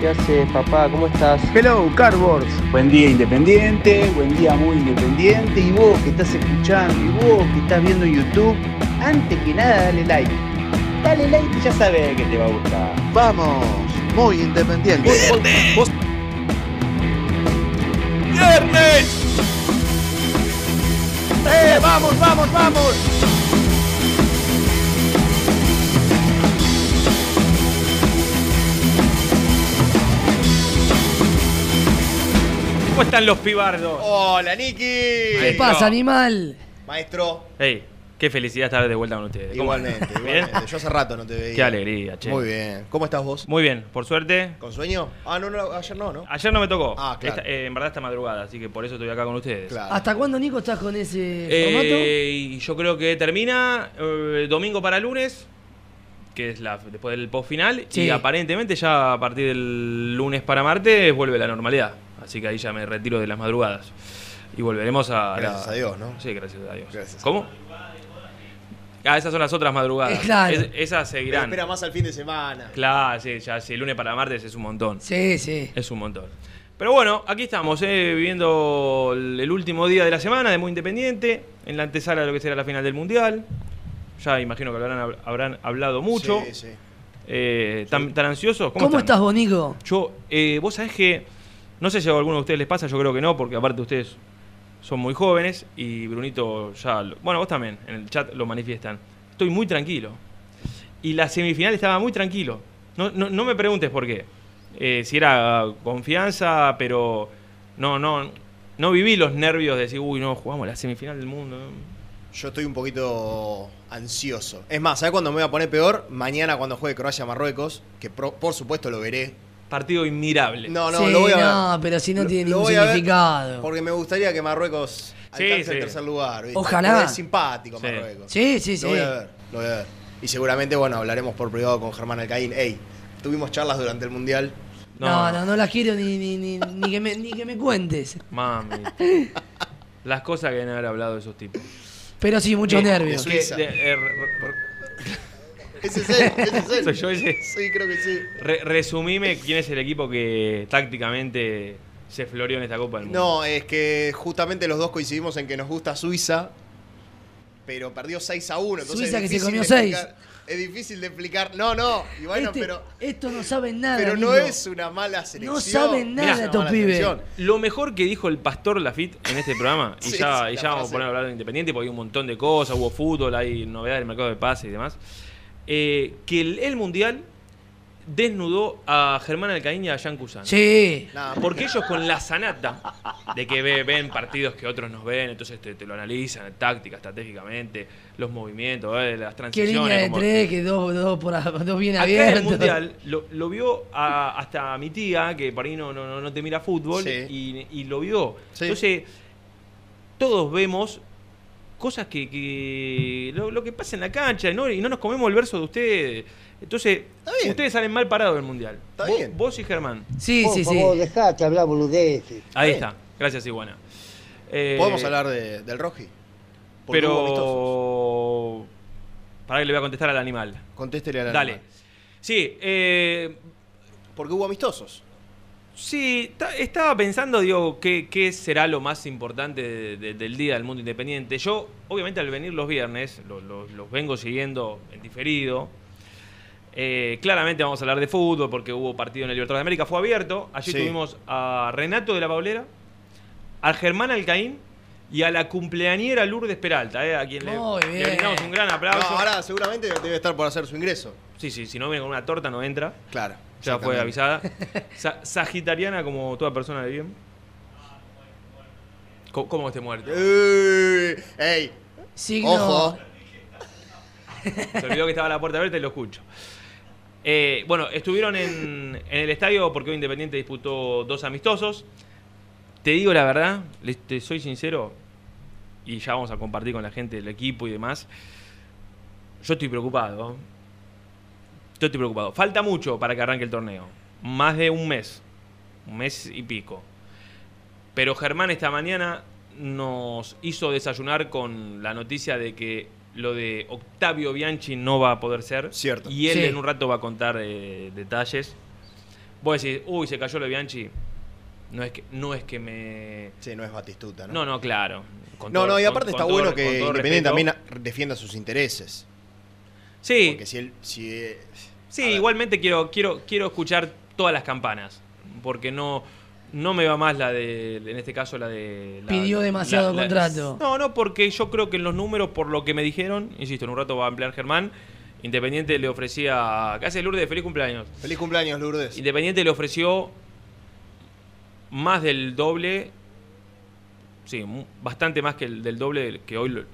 ¿Qué haces, papá? ¿Cómo estás? Hello, Cardboards. Buen día independiente, buen día muy independiente. Y vos que estás escuchando, y vos que estás viendo YouTube, antes que nada dale like. Dale like y ya sabes que te va a gustar. Vamos, muy independiente. Vos- ¡Viernes! ¡Eh, vamos, vamos, vamos! Están los pibardos? Hola, Niki. ¿Qué ¿Qué pasa, animal? Maestro, Hey, qué felicidad estar de vuelta con ustedes. ¿Cómo- igualmente, ¿Bien? igualmente. Yo hace rato no te veía. Qué alegría, che. Muy bien. ¿Cómo estás vos? Muy bien, por suerte. ¿Con sueño? Ah, no, no, ayer no, ¿no? Ayer no me tocó. Ah, claro. Esta- eh, en verdad esta madrugada, así que por eso estoy acá con ustedes. Claro. ¿Hasta cuándo, Nico, estás con ese Eh, y yo creo que termina eh, domingo para lunes, que es la después del post final, Sí. y aparentemente ya a partir del lunes para martes vuelve la normalidad. Así que ahí ya me retiro de las madrugadas. Y volveremos a. Gracias la- a Dios, ¿no? Sí, gracias a Dios. Gracias. ¿Cómo? Ah, esas son las otras madrugadas. Claro. Es- esas Pero seguirán. espera más al fin de semana. Claro, sí, ya si el lunes para martes es un montón. Sí, sí. Es un montón. Pero bueno, aquí estamos, eh, viviendo el, último día de la semana de Muy Independiente, en la antesala de lo que será la final del Mundial. Ya imagino que habrán, hab- habrán hablado mucho. Sí, sí. Eh, ¿tan, tan ansiosos? ¿Cómo, estás, vos, Nico? Yo, eh, vos sabés que, no sé si a alguno de ustedes les pasa, yo creo que no, porque aparte ustedes son muy jóvenes y Brunito ya, bueno, vos también, en el chat lo manifiestan. Estoy muy tranquilo. Y la semifinal estaba muy tranquilo. No, no, me preguntes por qué. Eh, si era confianza, pero no, no, no viví los nervios de decir, uy, no, jugamos la semifinal del mundo. Yo estoy un poquito ansioso. Es más, ¿sabes cuándo me voy a poner peor? Mañana cuando juegue Croacia-Marruecos, que por supuesto lo veré. Partido inmirable. No, no, sí, lo voy a ver. no, pero si no Lo- tiene lo ningún voy a ver significado. Porque me gustaría que Marruecos Sí, alcance el sí. tercer lugar. ¿viste? Ojalá. Porque Es simpático. Marruecos. Sí, sí, sí. Lo voy a ver, lo voy a ver. Y seguramente, bueno, hablaremos por privado con Germán Alcaín. Ey, tuvimos charlas durante el Mundial. No, no, no, las quiero ni, ni, ni, ni que me, ni que me cuentes. Mami. Las cosas que deben haber hablado esos tipos. Pero sí, muchos nervios. de de- eh, Ese es él, ese es él. ¿Soy yo ese? Sí, creo que sí. re- resumime quién es el equipo que tácticamente se floreó en esta Copa del Mundo. No, es que justamente los dos coincidimos en que nos gusta Suiza, pero perdió 6 a 1. Entonces Suiza es que se difícil comió de seis. explicar- Es difícil de explicar. No, no. Y bueno, Este- pero, Esto no saben nada. pero no es una mala selección. saben nada una estos pibes. selección. Lo mejor que dijo el pastor Lafitte en este programa, y Sí, ya, sí, y ya vamos a poner a hablar de Independiente porque hay un montón de cosas, hubo fútbol, hay novedades del mercado de pase y demás, eh, que el, el Mundial desnudó a Germán Alcaín y a Jan Kusan. Sí. Porque ellos con la sanata de que ve- ven partidos que otros nos ven, entonces te, te lo analizan, táctica, estratégicamente, los movimientos, eh, las Qué transiciones. línea de como- tres, que dos, dos, por, dos bien Acá en el abiertos. mundial lo, lo vio a- hasta mi tía, que por ahí no, no, no- no te mira fútbol, Sí. y, y lo vio. Sí. Entonces, todos vemos cosas que, que- lo, lo que pasa en la cancha ¿no? y no nos comemos el verso de ustedes. Entonces, ustedes salen mal parados del mundial. Está vos, bien. vos y Germán. Sí, Por sí, sí. dejate hablar boludeces. Ahí está. Gracias, Iguana. Eh, Podemos hablar de- del Roji. Porque hubo amistosos. Pero. Para que le voy a contestar al animal. Contéstele a la Dale. Sí, eh, Porque hubo amistosos. Sí, ta- estaba pensando, digo, qué, qué será lo más importante de- de- del Día del Mundo Independiente. Yo, obviamente, al venir los viernes, lo- lo- los vengo siguiendo en diferido. Eh, claramente vamos a hablar de fútbol porque hubo partido en el Libertadores de América, fue abierto. Allí Sí. tuvimos a Renato de la Paulera, al Germán Alcaín y a la cumpleañera Lourdes Peralta, eh, a quien le, le brindamos un gran No, aplauso. ahora seguramente debe estar por hacer su ingreso. Sí, sí, si no viene con una torta no entra. Claro. Ya fue avisada. Sa- sagitariana como toda persona de bien. ¿Cómo, cómo esté muerto? ¡Ey! Signo. Ojo. Se olvidó que estaba la puerta abierta y lo escucho. Eh, bueno, estuvieron en, en el estadio porque hoy Independiente disputó dos amistosos. Te digo la verdad, les- te soy sincero, y ya vamos a compartir con la gente del equipo y demás. Yo estoy preocupado. Yo estoy preocupado. Falta mucho para que arranque el torneo. Más de un mes. Un mes y pico. Pero Germán esta mañana nos hizo desayunar con la noticia de que lo de Octavio Bianchi no va a poder ser. Cierto. Y él Sí. en un rato va a contar eh, detalles. Vos decís, uy, se cayó lo de Bianchi. No es que, no es que me. Sí, no es Batistuta, ¿no? No, no, claro. Con No, todo- no, y aparte con está bueno que Independiente respeto. también defienda sus intereses. Sí, Porque si él. Si, eh, Sí, igualmente quiero, quiero, quiero escuchar todas las campanas. Porque no, no me va más la de, en este caso, la de... la- Pidió demasiado contrato. No, no, porque yo creo que en los números, por lo que me dijeron, insisto, en un rato va a ampliar Germán, Independiente le ofrecía... ¿Qué hace Lourdes? Feliz cumpleaños. Feliz cumpleaños, Lourdes. Independiente le ofreció más del doble, sí, mu- bastante más que el del doble que hoy lo-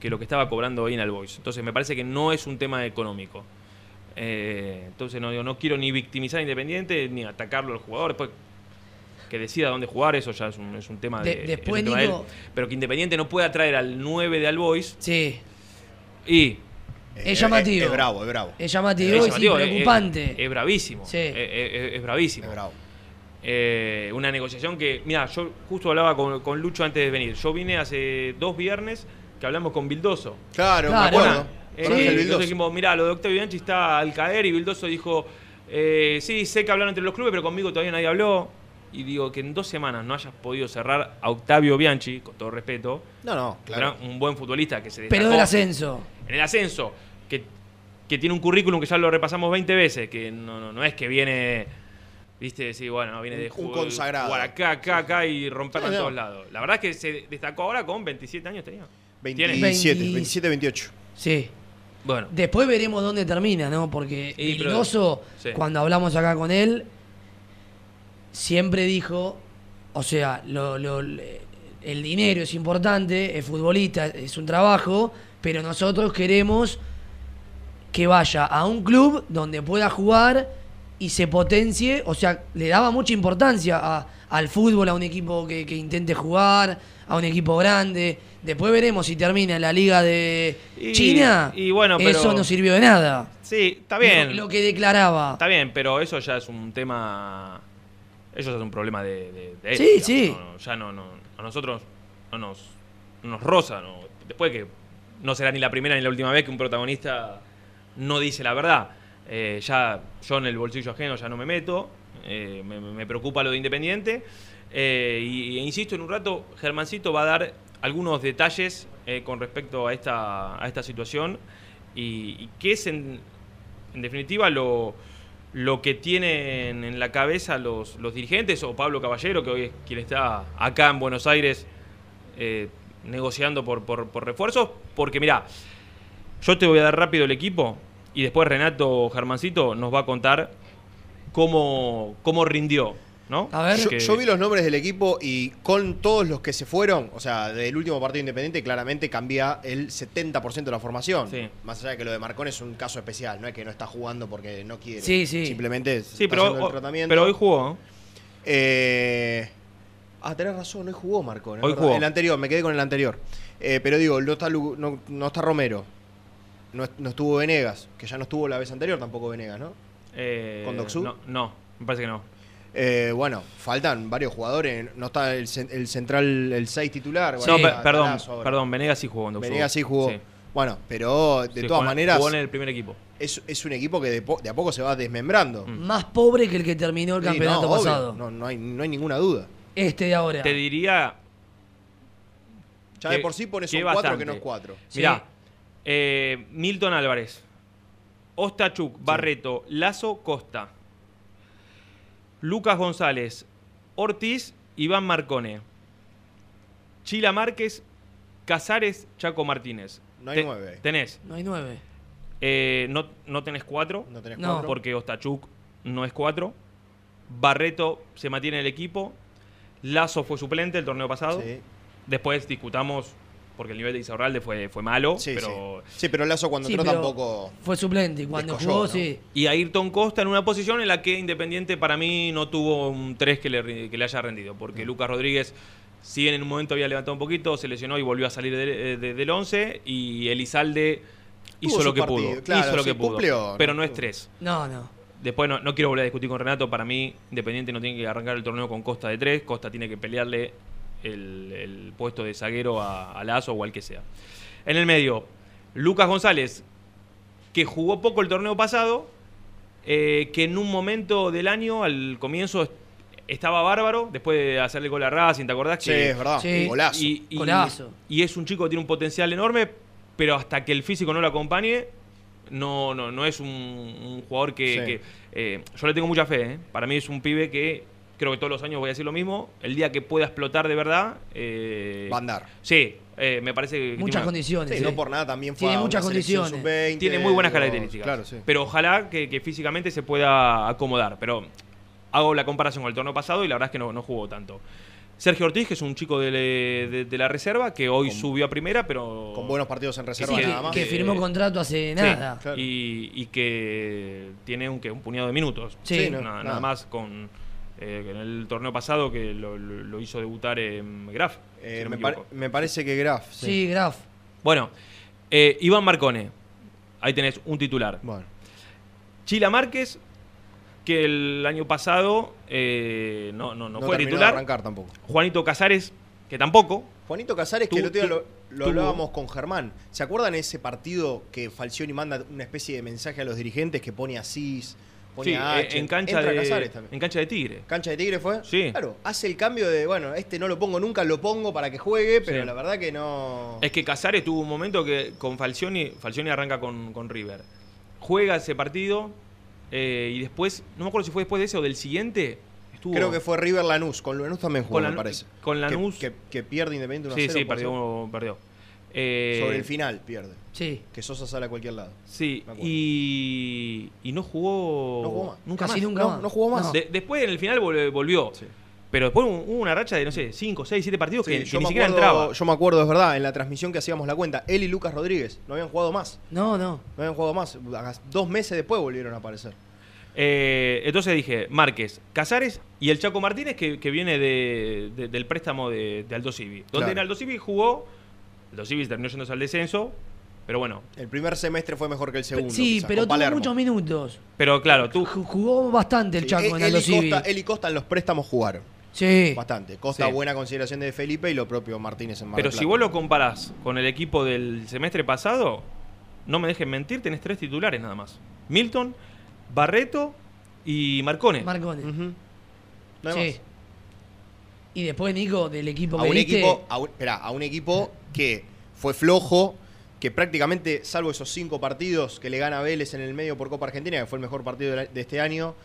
que lo que estaba cobrando hoy en el Boys. Entonces me parece que no es un tema económico. Eh, entonces no, digo, no quiero ni victimizar a Independiente ni atacarlo al jugador. Después que decida dónde jugar, eso ya es un, es un tema de, De- es después, de él. Pero que Independiente no pueda traer al 9 de All Boys Sí, y Eh, es llamativo. Es, es bravo, es bravo. es llamativo es y sí, llamativo, es- preocupante. Es, es bravísimo. Sí. Es, es- es bravísimo. Es bravo. Eh, una negociación que, mira, yo justo hablaba con, con Lucho antes de venir. Yo vine hace dos viernes que hablamos con Bildoso. Claro, Claro. me acuerdo. Eh, entonces Vildoso. dijimos, mira, lo de Octavio Bianchi está al caer y Bildoso dijo, eh, sí, sé que hablaron entre los clubes, pero conmigo todavía nadie habló. Y digo que en dos semanas no hayas podido cerrar a Octavio Bianchi, con todo respeto, No, no, claro. era un buen futbolista que se destacó Pero del ascenso. en el ascenso, que, que tiene un currículum que ya lo repasamos 20 veces, que no, no, no es que viene, viste, sí, bueno, no viene de Un- un consagrado. jugar acá, acá, acá y romperla Sí, en no. todos lados. La verdad es que se destacó ahora con 27 años tenía. ¿Tiene? 27, 20. 27, 28. Sí. Bueno, Después veremos dónde termina, ¿no? Porque Y, pero- Vildoso, sí. cuando hablamos acá con él, siempre dijo, o sea, lo- lo- el dinero es importante, es futbolista, es un trabajo, pero nosotros queremos que vaya a un club donde pueda jugar y se potencie, o sea, le daba mucha importancia a- al fútbol, a un equipo que, que intente jugar, a un equipo grande. Después veremos si termina la liga de Y- China. y bueno, pero- Eso no sirvió de nada. sí, está bien. Lo, lo que declaraba. Está bien, pero eso ya es un tema. Eso ya es un problema de, de, Sí, sí. no, no, ya no, no. A nosotros no nos, no nos roza. No. Después que no será ni la primera ni la última vez que un protagonista no dice la verdad. Eh, ya yo en el bolsillo ajeno ya no me meto. eh, me, me preocupa lo de Independiente. eh, y, e insisto, en un rato Germancito va a dar algunos detalles eh, con respecto a esta, a esta situación. Y, y qué es en, definitiva lo, lo que tienen en la cabeza los, los dirigentes o Pablo Caballero, que hoy es quien está acá en Buenos Aires eh, negociando por, por, por refuerzos. Porque mira, yo te voy a dar rápido el equipo y después Renato Germancito nos va a contar cómo, cómo rindió. ¿No? A ver. Yo, Que- yo vi los nombres del equipo y con todos los que se fueron, o sea, del último partido independiente, claramente cambia el 70% de la formación. Sí. Más allá de que lo de Marcón es un caso especial, no es que no está jugando porque no quiere. Sí, sí. Simplemente Sí, está pero, haciendo el tratamiento. pero hoy jugó. ¿no? Eh, Ah, tenés razón, hoy jugó Marcone. es Hoy jugó. El anterior, me quedé con el anterior. Eh, pero digo, no está, Lu- no, no está Romero. No, no estuvo Venegas, que ya no estuvo la vez anterior tampoco Venegas, ¿no? Eh, ¿Con Doxú? No, no, me parece que no. Eh, bueno, faltan varios jugadores. No está el, cen- el central, el 6 titular. Bueno, perdón, perdón, Venegas sí jugó en Doxú. Venegas sí jugó. Sí. Bueno, pero de Sí, todas jugó- maneras Jugó en el primer equipo. es, es un equipo que de, po- de a poco se va desmembrando. Más pobre que el que terminó el Sí, campeonato no, pasado. No, no hay, no hay ninguna duda. Este de ahora. Te diría. Ya de por sí pones un 4 bastante. que no es 4. Sí. Mirá, eh, Milton Álvarez, Ostachuk, Barreto, Lazo, Costa, Lucas González, Ortiz, Iván Marcone, Chila Márquez, Casares, Chaco Martínez. No hay Te- nueve. Tenés. No hay nueve. eh, no, no tenés cuatro. No tenés No. 4. Porque Ostachuk no es cuatro. Barreto se mantiene en el equipo. Lazo fue suplente el torneo pasado. Sí. Después discutamos, porque el nivel de Isaurralde fue, fue malo. Sí, pero sí. Sí, pero Lazo cuando Sí, entró tampoco. Fue suplente y cuando Descolló, jugó, ¿no? sí. Y Ayrton Costa en una posición en la que Independiente para mí no tuvo un 3 que le, que le haya rendido. Porque Lucas Rodríguez, si bien en un momento había levantado un poquito, se lesionó y volvió a salir de- de- del 11. Y Elizalde hizo lo que partido, pudo. claro, hizo lo sí, que pudo. cumplió, pero no no es tuvo. 3. No, no. Después no, no quiero volver a discutir con Renato. Para mí, Independiente no tiene que arrancar el torneo con Costa de 3. Costa tiene que pelearle el, el puesto de zaguero a, a Lazo o al que sea. En el medio, Lucas González, que jugó poco el torneo pasado, eh, que en un momento del año, al comienzo, est- estaba bárbaro, después de hacerle gol a Racing, ¿te acordás? Sí, que es verdad. Sí. Golazo. y, y- Golazo. y es un chico que tiene un potencial enorme, pero hasta que el físico no lo acompañe, no, no, no es un, un jugador que. Sí. que, eh, yo le tengo mucha fe, ¿eh? Para mí es un pibe que creo que todos los años voy a decir lo mismo. El día que pueda explotar de verdad. eh, Va a andar. Sí, eh, me parece que. Muchas tiene condiciones. Sí, sí. no por nada también fue Tiene muchas condiciones. sub-20, Tiene muy buenas características. Claro, sí. Pero ojalá que, que físicamente se pueda acomodar. Pero hago la comparación con el torneo pasado y la verdad es que no, no jugó tanto. Sergio Ortiz, que es un chico de, de- de la reserva, que hoy subió a primera, pero. Con buenos partidos en reserva que, nada más. que firmó contrato hace Sí, nada. claro. y, y que tiene un, que un puñado de minutos. Sí. Sí, no, nada, nada. nada más con. Eh, en el torneo pasado que lo, lo- lo hizo debutar en Graf. Eh, si no me parece que Graf. Sí, Graf. Bueno, eh, Iván Marcone. Ahí tenés un titular. Bueno. Chila Márquez, que el año pasado eh, no, no, no, No, fue de titular. arrancar tampoco. Juanito Casares, que tampoco. Juanito Casares, Tú- que el otro día lo, lo hablábamos con Germán. ¿Se acuerdan ese partido que Falcioni manda una especie de mensaje a los dirigentes que pone a Cis, pone Sí, a eh, H? en, cancha Entra de, Casares también. en cancha de Tigre. ¿Cancha de Tigre fue? Sí. Claro, hace el cambio de, bueno, este no lo pongo nunca, lo pongo para que juegue, pero Sí. la verdad que no... Es que Casares tuvo un momento que con Falcioni, Falcioni arranca con, con River. Juega ese partido eh, y después, no me acuerdo si fue después de ese o del siguiente, estuvo... Creo que fue River Lanús, con Lanús también jugó, Con me parece. con Que- Lanús- Que, que pierde Independiente 1 Sí, 0, sí, perdió. perdió. Eh, Sobre el final pierde. Sí. Que Sosa sale a cualquier lado. Sí, y, y no jugó. No jugó más. Nunca Casi más. nunca No, más. no jugó más. No. De- después en el final vol- volvió. Sí. Pero después hubo una racha de, no sé, 5, 6, 7 partidos Sí, que, ni me siquiera acuerdo, entraba. yo me acuerdo, es verdad, en la transmisión que hacíamos la cuenta, él y Lucas Rodríguez no habían jugado más. No, no. No habían jugado más. Dos meses después volvieron a aparecer. Eh, entonces dije, Márquez, Casares y el Chaco Martínez que, que viene de- de- del préstamo de, de Aldo Civi. Donde Claro. en Aldo Civi jugó, Aldo Civi terminó yéndose al descenso, pero bueno. El primer semestre fue mejor que el segundo. sí, quizás, pero tuvo muchos minutos. Pero claro, tú... Ju- Jugó bastante el Sí, Chaco en Civi. Costa, él y Costa en los préstamos jugaron. Sí. Bastante. Costa, Sí. buena consideración de Felipe y lo propio Martínez en Mar Pero del si vos lo comparás con el equipo del semestre pasado, no me dejen mentir, tenés tres titulares nada más. Milton, Barreto y Marcone. Marcone. No sí. Y después, Nico, del equipo a que un viste, equipo, a un, esperá, a un equipo que fue flojo, que prácticamente, salvo esos cinco partidos que le gana Vélez en el medio por Copa Argentina, que fue el mejor partido de, este año,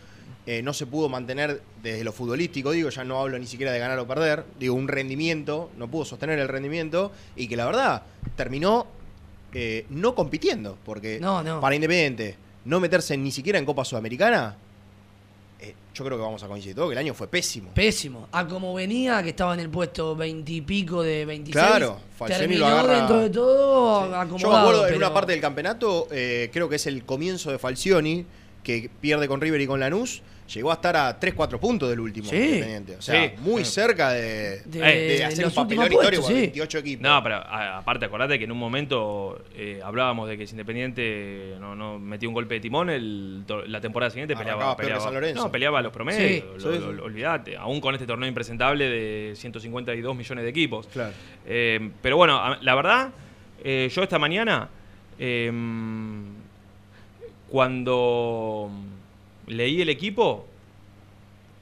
eh, no se pudo mantener desde lo futbolístico, digo, ya no hablo ni siquiera de ganar o perder, digo, un rendimiento, no pudo sostener el rendimiento, y que la verdad terminó eh, no compitiendo, porque No, no. para Independiente no meterse ni siquiera en Copa Sudamericana, yo creo que vamos a coincidir todo, que el año fue pésimo. Pésimo. A como venía, que estaba en el puesto veintipico de 26. Claro, Falcioni lo agarra- dentro de todo Sí. acomodado. Yo me acuerdo en una parte del campeonato, eh, creo que es el comienzo de Falcioni, que pierde con River y con Lanús, llegó a estar a 3-4 puntos del último Sí. Independiente. O sea, Sí. muy Sí. cerca de, De- de de hacer un papelón histórico puestos, con sí. 28 equipos. No, pero a- aparte, acordate que en un momento eh, hablábamos de que si Independiente no, no metía un golpe de timón, el la temporada siguiente Arrancaba peleaba, peor que peleaba, San Lorenzo. no, peleaba los promedios. Sí. lo- Sí, lo- sí. lo- olvidate, aún con este torneo impresentable de 152 millones de equipos. Claro. Eh, pero bueno, a- la verdad, eh, yo esta mañana, eh, cuando leí el equipo,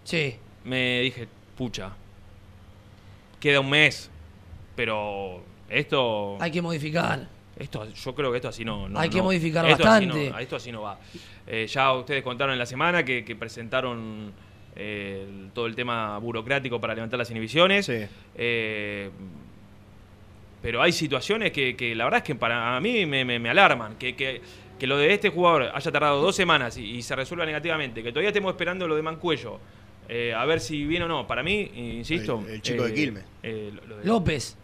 Sí. me dije, pucha, queda un mes, pero esto... Hay que modificar. Esto, yo creo que esto así no. no- Hay que no. modificar Esto así bastante. no- esto así no va. Eh, ya ustedes contaron en la semana que, que presentaron eh, el- todo el tema burocrático para levantar las inhibiciones. Sí. Eh, pero hay situaciones que, que la verdad es que para a mí me, me- me alarman. Que, que- que lo de este jugador haya tardado dos semanas y, y se resuelva negativamente. Que todavía estemos esperando lo de Mancuello. eh, a ver si viene o no. Para mí, insisto. El- el chico de Quilmes. eh, lo- lo de- López.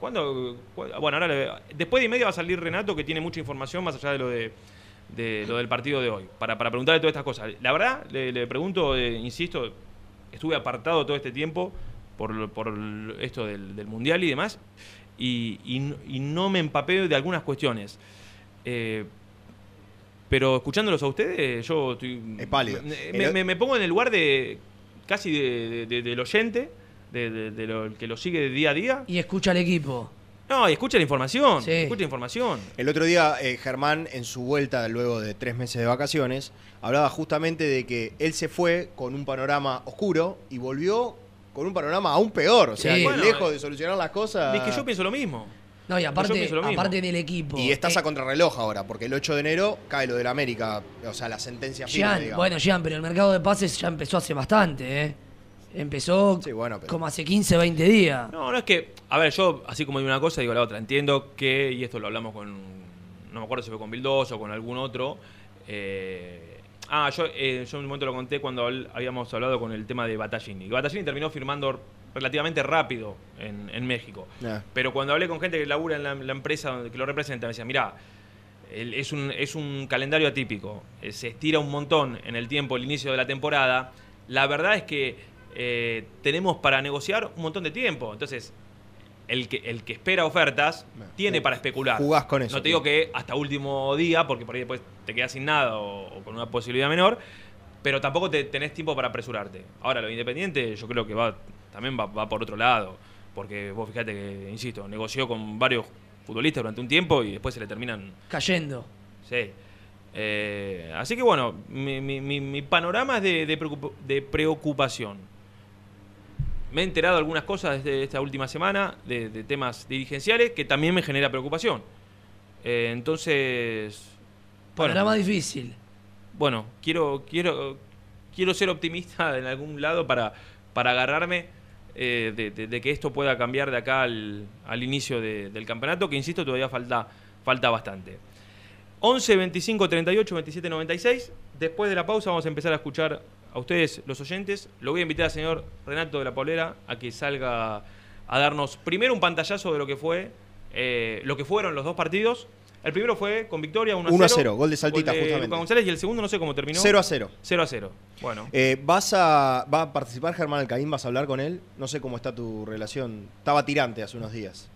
¿Cuándo? cu- Bueno, ahora le- después de y media va a salir Renato que tiene mucha información más allá de lo de, de lo del partido de hoy, para, para preguntarle todas estas cosas. La verdad, le, le pregunto, eh, insisto, estuve apartado todo este tiempo por, por esto del, del Mundial y demás, y, y no me empapé de algunas cuestiones. Eh, pero escuchándolos a ustedes, yo estoy... Es pálido. Me, El- me- me pongo en el lugar de casi de- de- de- del oyente, de, de- de lo, que lo sigue día a día. Y escucha al equipo. No, y escucha la información. Sí. Escucha la información. El otro día, eh, Germán, en su vuelta luego de tres meses de vacaciones, hablaba justamente de que él se fue con un panorama oscuro y volvió con un panorama aún peor. O sea, Sí. que Bueno, lejos eh, de solucionar las cosas. Es que yo pienso lo mismo. No, y aparte, aparte del equipo. Y estás Eh, a contrarreloj ahora, porque el 8 de enero cae lo del América, o sea, la sentencia firme, Jean, bueno, Jean, pero el mercado de pases ya empezó hace bastante, ¿eh? Empezó Sí, bueno, pero- como hace 15, 20 días. No, no es que. A ver, yo, así como digo una cosa, digo la otra. Entiendo que, y esto lo hablamos con. No me acuerdo si fue con Bildoso o con algún otro. eh, ah, yo, eh, yo en un momento lo conté cuando habl- habíamos hablado con el tema de Battaglini. Battaglini terminó firmando relativamente rápido en, en México. Pero cuando hablé con gente que labura en la, la empresa donde- que lo representa, me decía, mirá, el- es, un, es un calendario atípico, eh, se estira un montón en el tiempo, el inicio de la temporada. La verdad es que eh, tenemos para negociar un montón de tiempo. Entonces, el que, el que espera ofertas tiene ju- para especular. jugás con eso, No te digo que hasta último día, porque por ahí después te quedas sin nada o, o con una posibilidad menor, pero tampoco te, tenés tiempo para apresurarte. Ahora, lo de independiente yo creo que va también va, va por otro lado, porque vos fíjate que, insisto, negoció con varios futbolistas durante un tiempo y después se le terminan Cayendo. Sí. Eh, así que bueno, mi, mi- mi- mi panorama es de, de preocup- de preocupación. Me he enterado de algunas cosas desde esta última semana, de, de temas dirigenciales, que también me genera preocupación. Eh, entonces, bueno, Panorama difícil. bueno, quiero, quiero, quiero ser optimista en algún lado para, para agarrarme eh, de, que esto pueda cambiar de acá al, inicio de- del campeonato, que insisto, todavía falta, falta bastante. 11 25 38 27 96. Después de la pausa vamos a empezar a escuchar a ustedes, los oyentes. Lo voy a invitar al señor Renato de la Polera a que salga a darnos primero un pantallazo de lo que fue, eh, lo que fueron los dos partidos. El primero fue con victoria 1 a 0. 1 a 0, gol de Saltita, justamente. Luca González y el segundo no sé cómo terminó. 0 a 0. 0 a 0. Bueno. Eh, ¿vas a, ¿Va a participar Germán Alcaín? ¿Vas a hablar con él? No sé cómo está tu relación. Estaba tirante hace unos días.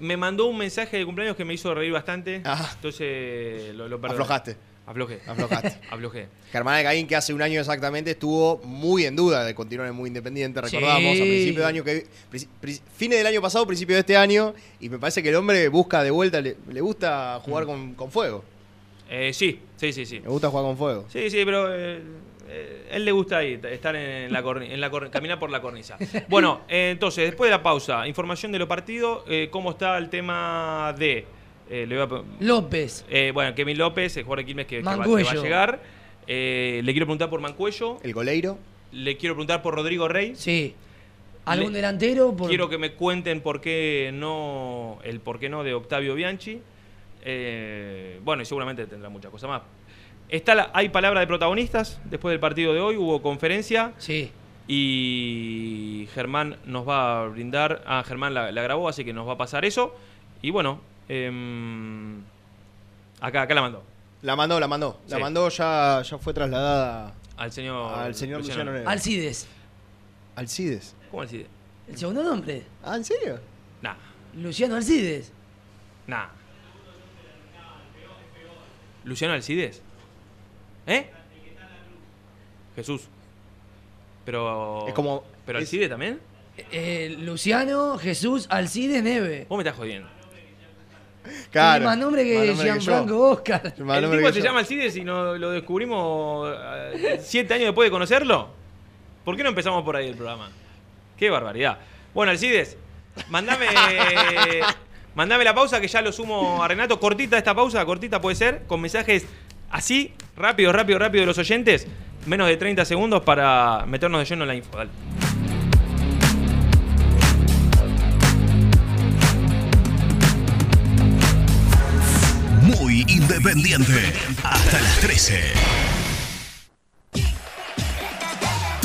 Me mandó un mensaje de cumpleaños que me hizo reír bastante. Ah. Entonces lo, lo perdoné. Aflojaste. Aflojé. Aflojaste. Aflojé. Germán Alcaín, que hace un año exactamente estuvo muy en duda de continuar en muy independiente, recordamos, Sí. a principio de año que fines del año pasado, principio de este año, y me parece que el hombre busca de vuelta, le, le gusta jugar con, con fuego. Eh, sí, sí, sí, sí. Le gusta jugar con fuego. Sí, sí, pero eh, eh, él le gusta ahí, estar en la, en la cor- caminar por la cornisa. Bueno, entonces, después de la pausa, información de los partidos, ¿cómo está el tema de... eh, le voy a pe- López. eh, bueno, Kevin López, el jugador de Quilmes que, que va, que va a llegar. Eh, le quiero preguntar por Mancuello. El goleiro. Le quiero preguntar por Rodrigo Rey. Sí. ¿Algún Le- delantero? Por... Quiero que me cuenten por qué no, el por qué no de Octavio Bianchi. Eh, bueno, y seguramente tendrá muchas cosas más. Está la- hay palabra de protagonistas después del partido de hoy, hubo conferencia Sí. y Germán nos va a brindar. Ah, Germán la, la grabó, así que nos va a pasar eso. Y bueno, em, acá, acá la mandó. La mandó, la mandó. La Sí. mandó, ya, ya fue trasladada Al señor. al señor Luciano Neves. Alcides. Alcides. ¿Cómo Alcides? ¿El segundo nombre? Ah, ¿en serio? Nah, Luciano Alcides. nah. ¿Luciano Alcides? ¿Eh? Jesús. Pero. Es como- ¿Pero es- Alcides también? Eh, Luciano Jesús Alcides Neve. Vos me estás jodiendo. Claro. Tiene más nombre que Gianfranco. Oscar. Más ¿El tipo se yo. llama Alcides y no lo descubrimos eh, siete años después de conocerlo? ¿Por qué no empezamos por ahí el programa? Qué barbaridad. Bueno, Alcides, mandame, mandame la pausa que ya lo sumo a Renato. Cortita esta pausa, cortita puede ser, con mensajes así, rápido, rápido, rápido de los oyentes. Menos de 30 segundos para meternos de lleno en la info. Dale. Independiente. Hasta las 13.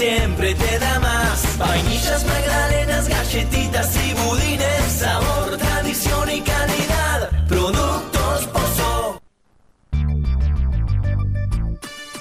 Siempre te da más. Vainillas, magdalenas, galletitas y budines.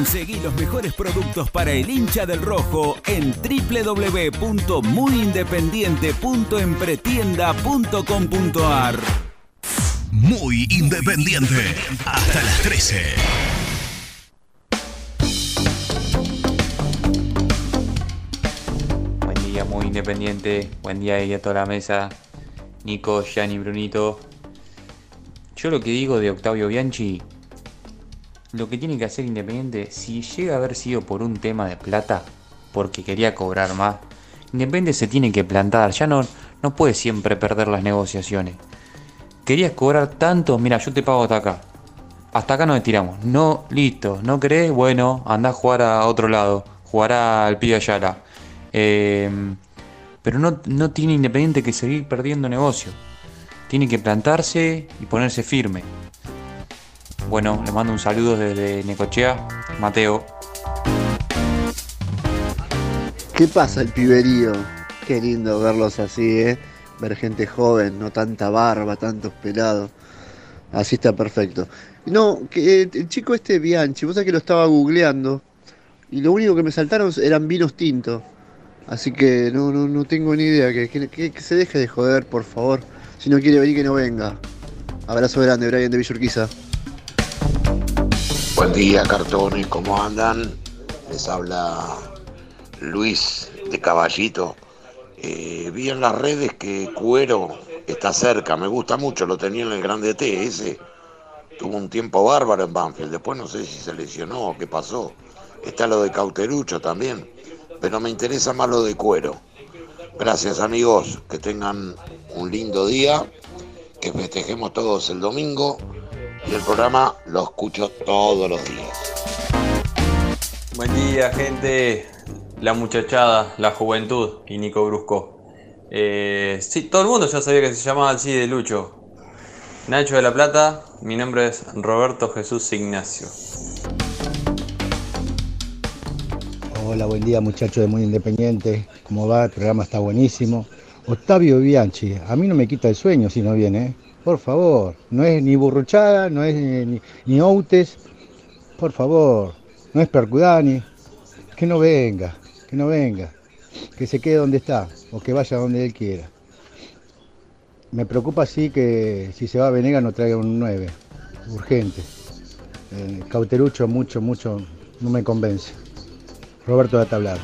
Conseguí los mejores productos para el hincha del rojo en www.muyindependiente.empretienda.com.ar. Muy independiente. Hasta las 13. Buen día, muy independiente. Buen día ahí a toda la mesa. Nico, Gianni, Brunito. Yo lo que digo de Octavio Bianchi, lo que tiene que hacer Independiente, si llega a haber sido por un tema de plata, porque quería cobrar más, Independiente se tiene que plantar, ya no, no puede siempre perder las negociaciones. Querías cobrar tanto, mira, yo te pago hasta acá. Hasta acá nos estiramos. No, listo, no querés, bueno, anda a jugar a otro lado. Jugará al Pío Ayala. Eh, pero no, no tiene Independiente que seguir perdiendo negocio. Tiene que plantarse y ponerse firme. Bueno, le mando un saludo desde Necochea, Mateo. ¿Qué pasa el piberío? Qué lindo verlos así, ¿eh? Ver gente joven, no tanta barba, tantos pelados. Así está perfecto. No, que eh, el chico este Bianchi, vos sabés que lo estaba googleando y lo único que me saltaron eran vinos tintos. Así que no, no, no tengo ni idea. Que- que se deje de joder, por favor. Si no quiere venir, que no venga. Abrazo grande, Brian de Villurquiza. Buen día, cartones, ¿cómo andan? Les habla Luis de Caballito. Eh, vi en las redes que Cuero está cerca, me gusta mucho, lo tenía en el Grande T, ese. Tuvo un tiempo bárbaro en Banfield, después no sé si se lesionó o qué pasó. Está lo de Cauterucho también, pero me interesa más lo de Cuero. Gracias amigos, que tengan un lindo día, que festejemos todos el domingo y el programa lo escucho todos los días. Buen día, gente. La muchachada, la juventud y Nico Brusco. Eh, sí, todo el mundo ya sabía que se llamaba así de Lucho. Nacho de la Plata, mi nombre es Roberto Jesús Ignacio. Hola, buen día muchachos de Muy Independiente. ¿Cómo va? El programa está buenísimo. Octavio Bianchi, a mí no me quita el sueño si no viene, ¿eh? Por favor, no es ni Burruchaga, no es ni, ni, ni Outes. Por favor, no es Percudani. Que no venga, que no venga. Que se quede donde está o que vaya donde él quiera. Me preocupa sí que si se va a Venega no traiga un 9. Urgente. Eh, Cauterucho mucho, mucho, no me convence. Roberto de Tablado.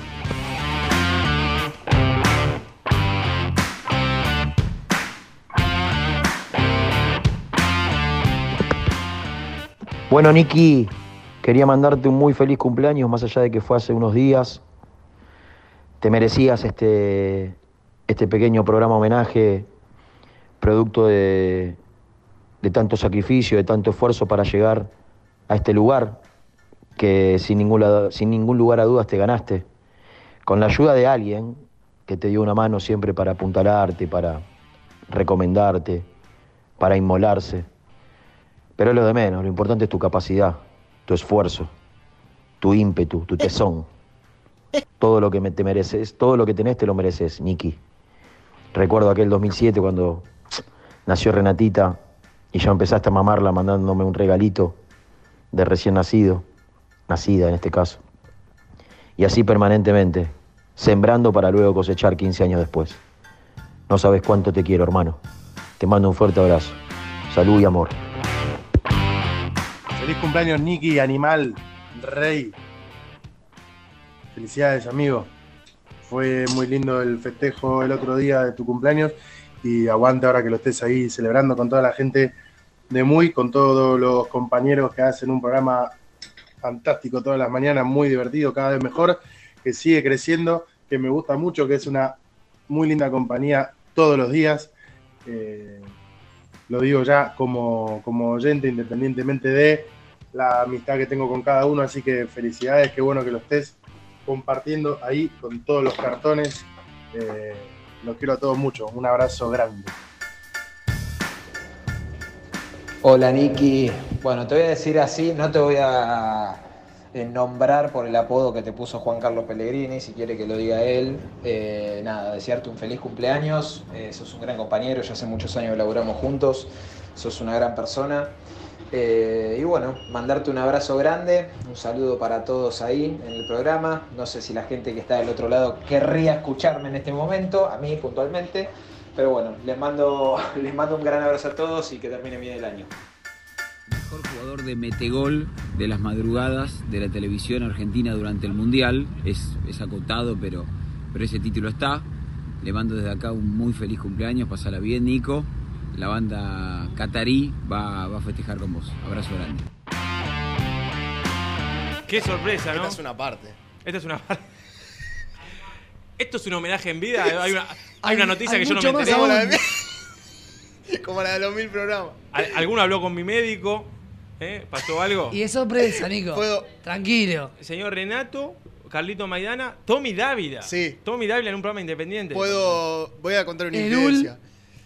Bueno, Niki, quería mandarte un muy feliz cumpleaños, más allá de que fue hace unos días. Te merecías este, este pequeño programa homenaje, producto de, de tanto sacrificio, de tanto esfuerzo para llegar a este lugar que sin ningún, la- sin ningún lugar a dudas te ganaste. Con la ayuda de alguien que te dio una mano siempre para apuntalarte, para recomendarte, para inmolarse. Pero es lo de menos, lo importante es tu capacidad, tu esfuerzo, tu ímpetu, tu tesón. Todo lo que te mereces, todo lo que tenés te lo mereces, Niki. Recuerdo aquel 2007 cuando nació Renatita y ya empezaste a mamarla mandándome un regalito de recién nacido, nacida en este caso. Y así permanentemente, sembrando para luego cosechar 15 años después. No sabes cuánto te quiero, hermano. Te mando un fuerte abrazo. Salud y amor. Feliz cumpleaños, Nicky, animal, rey. Felicidades, amigo. Fue muy lindo el festejo el otro día de tu cumpleaños y aguante ahora que lo estés ahí celebrando con toda la gente de Muy, con todos los compañeros que hacen un programa fantástico todas las mañanas, muy divertido, cada vez mejor, que sigue creciendo, que me gusta mucho, que es una muy linda compañía todos los días. Eh, lo digo ya como, como oyente, independientemente de la amistad que tengo con cada uno, así que felicidades, qué bueno que lo estés compartiendo ahí con todos los cartones. Eh, los quiero a todos mucho, un abrazo grande. Hola Niki, bueno te voy a decir así, no te voy a eh, nombrar por el apodo que te puso Juan Carlos Pellegrini, si quiere que lo diga él. Eh, nada, desearte un feliz cumpleaños, sos un gran compañero, ya hace muchos años laburamos juntos, sos una gran persona. Eh, y bueno, mandarte un abrazo grande, un saludo para todos ahí en el programa. No sé si la gente que está del otro lado querría escucharme en este momento, a mí puntualmente. Pero bueno, les mando, les mando un gran abrazo a todos y que termine bien el año. mejor jugador de metegol de las madrugadas de la televisión argentina durante el Mundial. Es, es acotado, pero, pero ese título está. Le mando desde acá un muy feliz cumpleaños, pasala bien, Nico. La banda Catarí va, va a festejar con vos. Abrazo grande. Qué sorpresa, ¿no? Esta es una parte. Esta es una parte. Esto es un homenaje en vida. Hay una, hay Hay- una noticia hay que yo no me más enteré. aún. Como la de los mil programas. Al- ¿Alguno habló con mi médico? ¿Eh? ¿Pasó algo? Y es sorpresa, Nico. Tranquilo. Señor Renato, Carlito Maidana, Tommy Dávila. Sí. Tommy Dávila en un programa independiente. Puedo. Voy a contar una El infidencia.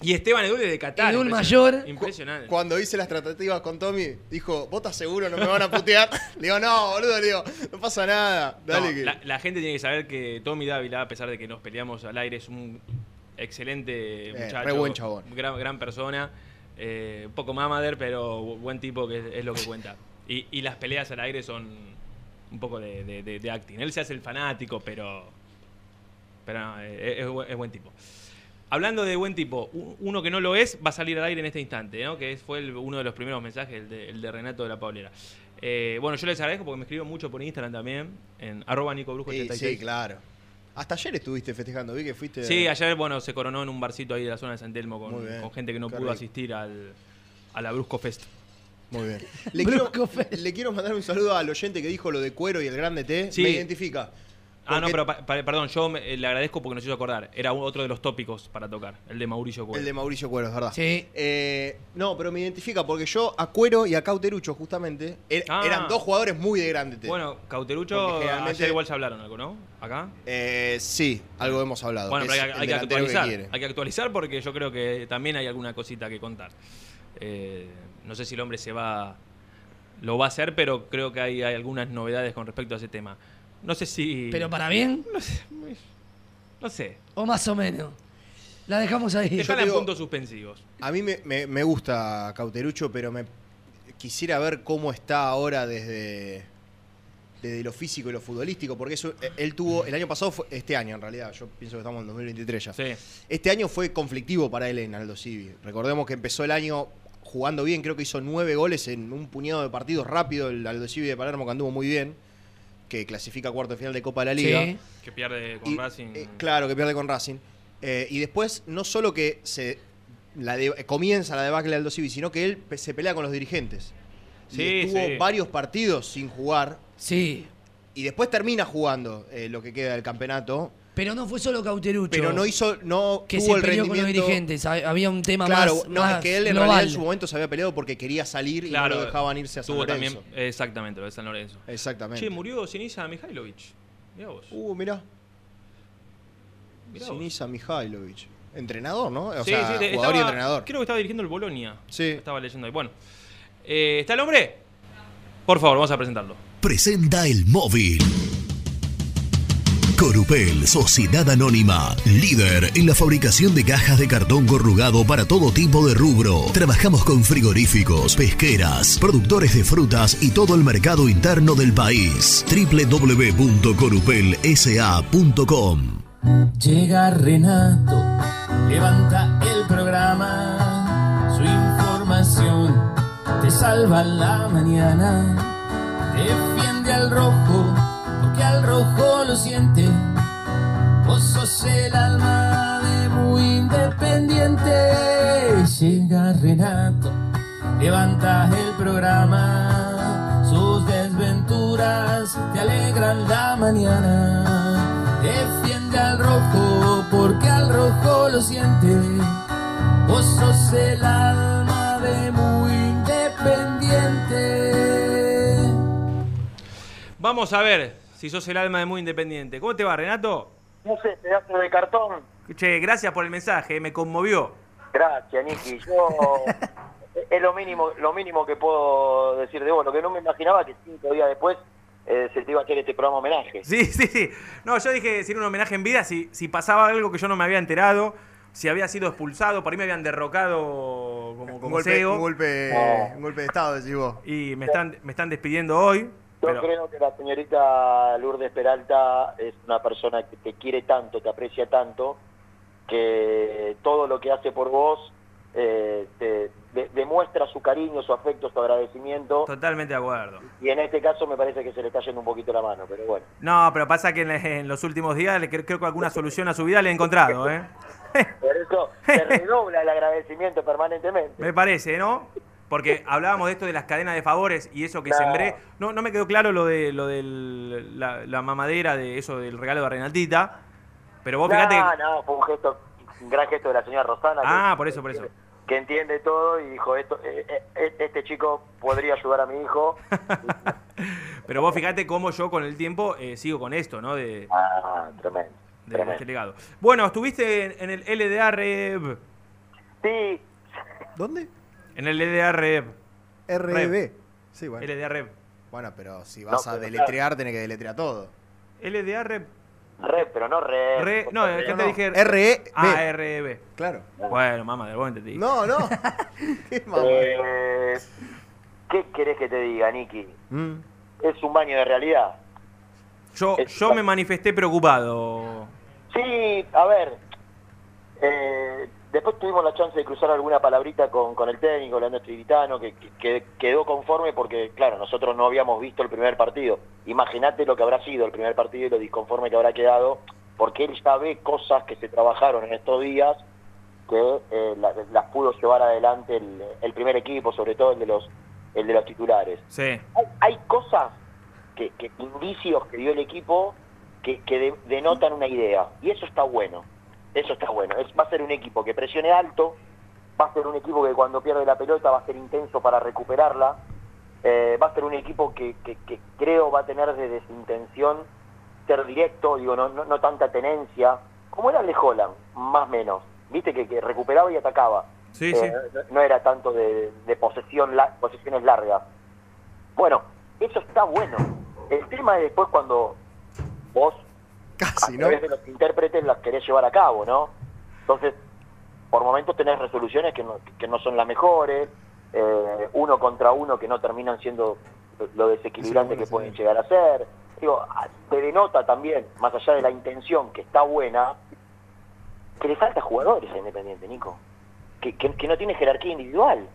Y Esteban Edul de Qatar. Edul mayor. Impresionante. Cuando hice las tratativas con Tommy, dijo, ¿vos estás seguro? ¿No me van a putear? le digo, no, boludo, le digo, no pasa nada. Dale No, que... la, la gente tiene que saber que Tommy Dávila, a pesar de que nos peleamos al aire, es un excelente Eh, muchacho. re buen chabón. Gran, gran persona. eh, un poco mamader, pero bu- buen tipo que es, es lo que cuenta. Y, y las peleas al aire son un poco de, de- de- de acting. Él se hace el fanático, pero. Pero no, eh, es buen tipo. Hablando de buen tipo, uno que no lo es va a salir al aire en este instante, ¿no? que fue el- uno de los primeros mensajes, el de, el de Renato de la Paulera. Eh, bueno, yo les agradezco porque me escribió mucho por Instagram también, en arroba Nico Brujo Sí, 86. sí, claro. Hasta ayer estuviste festejando, vi que fuiste... Sí, ayer, bueno, se coronó en un barcito ahí de la zona de San Telmo con, gente que no pudo asistir al, a la Brusco Fest. Muy bien. Le quiero, le quiero mandar un saludo al oyente que dijo lo de cuero y el grande T. Sí. Me identifica. Ah, no, pero pa- pa- perdón, yo me- eh, le agradezco porque nos hizo acordar. Era un- otro de los tópicos para tocar, el de Mauricio Cuero. El de Mauricio Cuero, es verdad. Sí. Eh, no, pero me identifica porque yo a Cuero y a Cauterucho, justamente, er- Ah. eran dos jugadores muy de grande T. Bueno, Cauterucho, Porque generalmente- ayer igual se hablaron algo, ¿no? Acá. Eh, sí, algo hemos hablado. Bueno, que pero es hay, que- el hay que delantero actualizar. quiere. hay que actualizar porque yo creo que también hay alguna cosita que contar. Eh, no sé si el hombre se va. Lo va a hacer, pero creo que hay, hay algunas novedades con respecto a ese tema. No sé si. ¿Pero para bien? No sé. No sé. O más o menos. La dejamos ahí. Dejala en puntos suspensivos. A mí me, me- me gusta Cauterucho, pero me quisiera ver cómo está ahora desde, desde lo físico y lo futbolístico, porque eso, eh, él tuvo, el año pasado, fue, este año en realidad, yo pienso que estamos en 2023 ya. Sí. Este año fue conflictivo para él en Aldo Civi. Recordemos que empezó el año jugando bien, creo que hizo nueve goles en un puñado de partidos rápido, el Aldo Civi de Palermo que anduvo muy bien, que clasifica a cuarto de final de Copa de la Liga. Sí. Que pierde con Y- Racing. eh, claro, que pierde con Racing. Eh, y después, no solo que se la de- eh, comienza la debacle de Aldo Civi, sino que él pe- se pelea con los dirigentes. Y Sí, estuvo sí. varios partidos sin jugar. Sí. Y después termina jugando eh, lo que queda del campeonato. Pero no fue solo Cauterucho. Pero no hizo, no que tuvo se el peleó con los rendimiento. dirigentes. Ha- Había un tema Claro, más, no, más es que él en global. realidad en su momento se había peleado porque quería salir y no lo dejaban irse a San tuvo Lorenzo. también, exactamente, lo de San Lorenzo. Exactamente. Che, murió Sinisa Mihailovic. Mirá vos. Uh, mirá. Mirá vos. Sinisa Mihailovic. Entrenador, ¿no? O Sí, sea, sí, jugador y entrenador. Creo que estaba dirigiendo el Bolonia. Sí. Estaba leyendo ahí. Bueno. Eh, ¿Está el hombre? Por favor, vamos a presentarlo. Presenta el móvil. Corupel, Sociedad Anónima, líder en la fabricación de cajas de cartón corrugado para todo tipo de rubro. Trabajamos con frigoríficos, pesqueras, productores de frutas y todo el mercado interno del país. www.corupelsa.com Llega Renato, levanta el programa, su información te salva la mañana, defiende al rojo, al rojo lo siente, vos sos el alma de muy independiente. Llega Renato, levanta el programa, sus desventuras te alegran la mañana. Defiende al rojo porque al rojo lo siente. Vos sos el alma de muy independiente. Vamos a ver si sos el alma de muy independiente. ¿Cómo te va, Renato? No sé, pedazo de cartón. Che, gracias por el mensaje, me conmovió. Gracias, Niki. Yo es lo mínimo, lo mínimo que puedo decir de vos. Lo que no me imaginaba que cinco días después eh, se te iba a hacer este programa homenaje. Sí, sí, sí. No, yo dije si era un homenaje en vida, si, si pasaba algo que yo no me había enterado, si había sido expulsado, por ahí me habían derrocado como, Un como golpe, un, golpe, No. un golpe de estado, decís vos. Y me están, me están despidiendo hoy. Yo Pero, creo que la señorita Lourdes Peralta es una persona que te quiere tanto, te aprecia tanto, que todo lo que hace por vos eh, te de- demuestra su cariño, su afecto, su agradecimiento. totalmente de acuerdo. Y en este caso me parece que se le está yendo un poquito la mano, pero bueno. No, pero pasa que en, en los últimos días le- creo, creo que alguna solución a su vida le he encontrado, ¿eh? Por eso se redobla el agradecimiento permanentemente. Me parece, ¿no? Porque hablábamos de esto de las cadenas de favores y eso que sembré. No, no me quedó claro lo de lo de la, la mamadera de eso del regalo de Renatita. Pero vos fíjate no, que. no, fue un gesto, un gran gesto de la señora Rosana. Ah, que- por eso, por eso. Que entiende todo y dijo, esto, eh, eh, este chico podría ayudar a mi hijo. Pero vos fíjate cómo yo con el tiempo eh, sigo con esto, ¿no? De, Ah, tremendo. de este legado. Bueno, estuviste en, en el LDR. Sí. ¿Dónde? En el LDR. REB. Sí, bueno. LDR. Bueno, pero si vas No, a deletrear, tenés que deletrear todo. LDR. Re, pero no re. Re, no, es que No, te no. dije. REB. Ah, REB. Claro. Bueno, mamá, del buen te digo. No, no. Qué. Eh, ¿Qué querés que te diga, Nicky? Mm. Es un baño de realidad. Yo, yo me manifesté preocupado. Sí, a ver. eh, después tuvimos la chance de cruzar alguna palabrita con, con el técnico, Leandro Trivitano, que, que- que quedó conforme porque, claro, nosotros no habíamos visto el primer partido. Imagínate lo que habrá sido el primer partido y lo disconforme que habrá quedado, porque él ya ve cosas que se trabajaron en estos días que eh, la- las pudo llevar adelante el, el primer equipo, sobre todo el de los, el de los titulares Sí. hay, hay cosas que, que indicios que dio el equipo que, que de- denotan una idea y eso está bueno eso está bueno es, va a ser un equipo que presione alto va a ser un equipo que cuando pierde la pelota va a ser intenso para recuperarla eh, va a ser un equipo que, que- que creo va a tener desde su intención ser directo digo no, no, no tanta tenencia como era el de Holland más o menos viste que, que recuperaba y atacaba Sí, Eh, sí. no, no era tanto de, de posesión la- posesiones largas bueno, eso está bueno. El tema es después cuando vos, Casi, a ¿no? través de los intérpretes, las querés llevar a cabo, ¿no? Entonces, por momentos tenés resoluciones que no, que no son las mejores, eh, uno contra uno que no terminan siendo lo- desequilibrante que pueden llegar a ser. Digo, a- te denota también, más allá de la intención que está buena, que le falta jugadores a Independiente, Nico. Que, que- que no tiene jerarquía individual.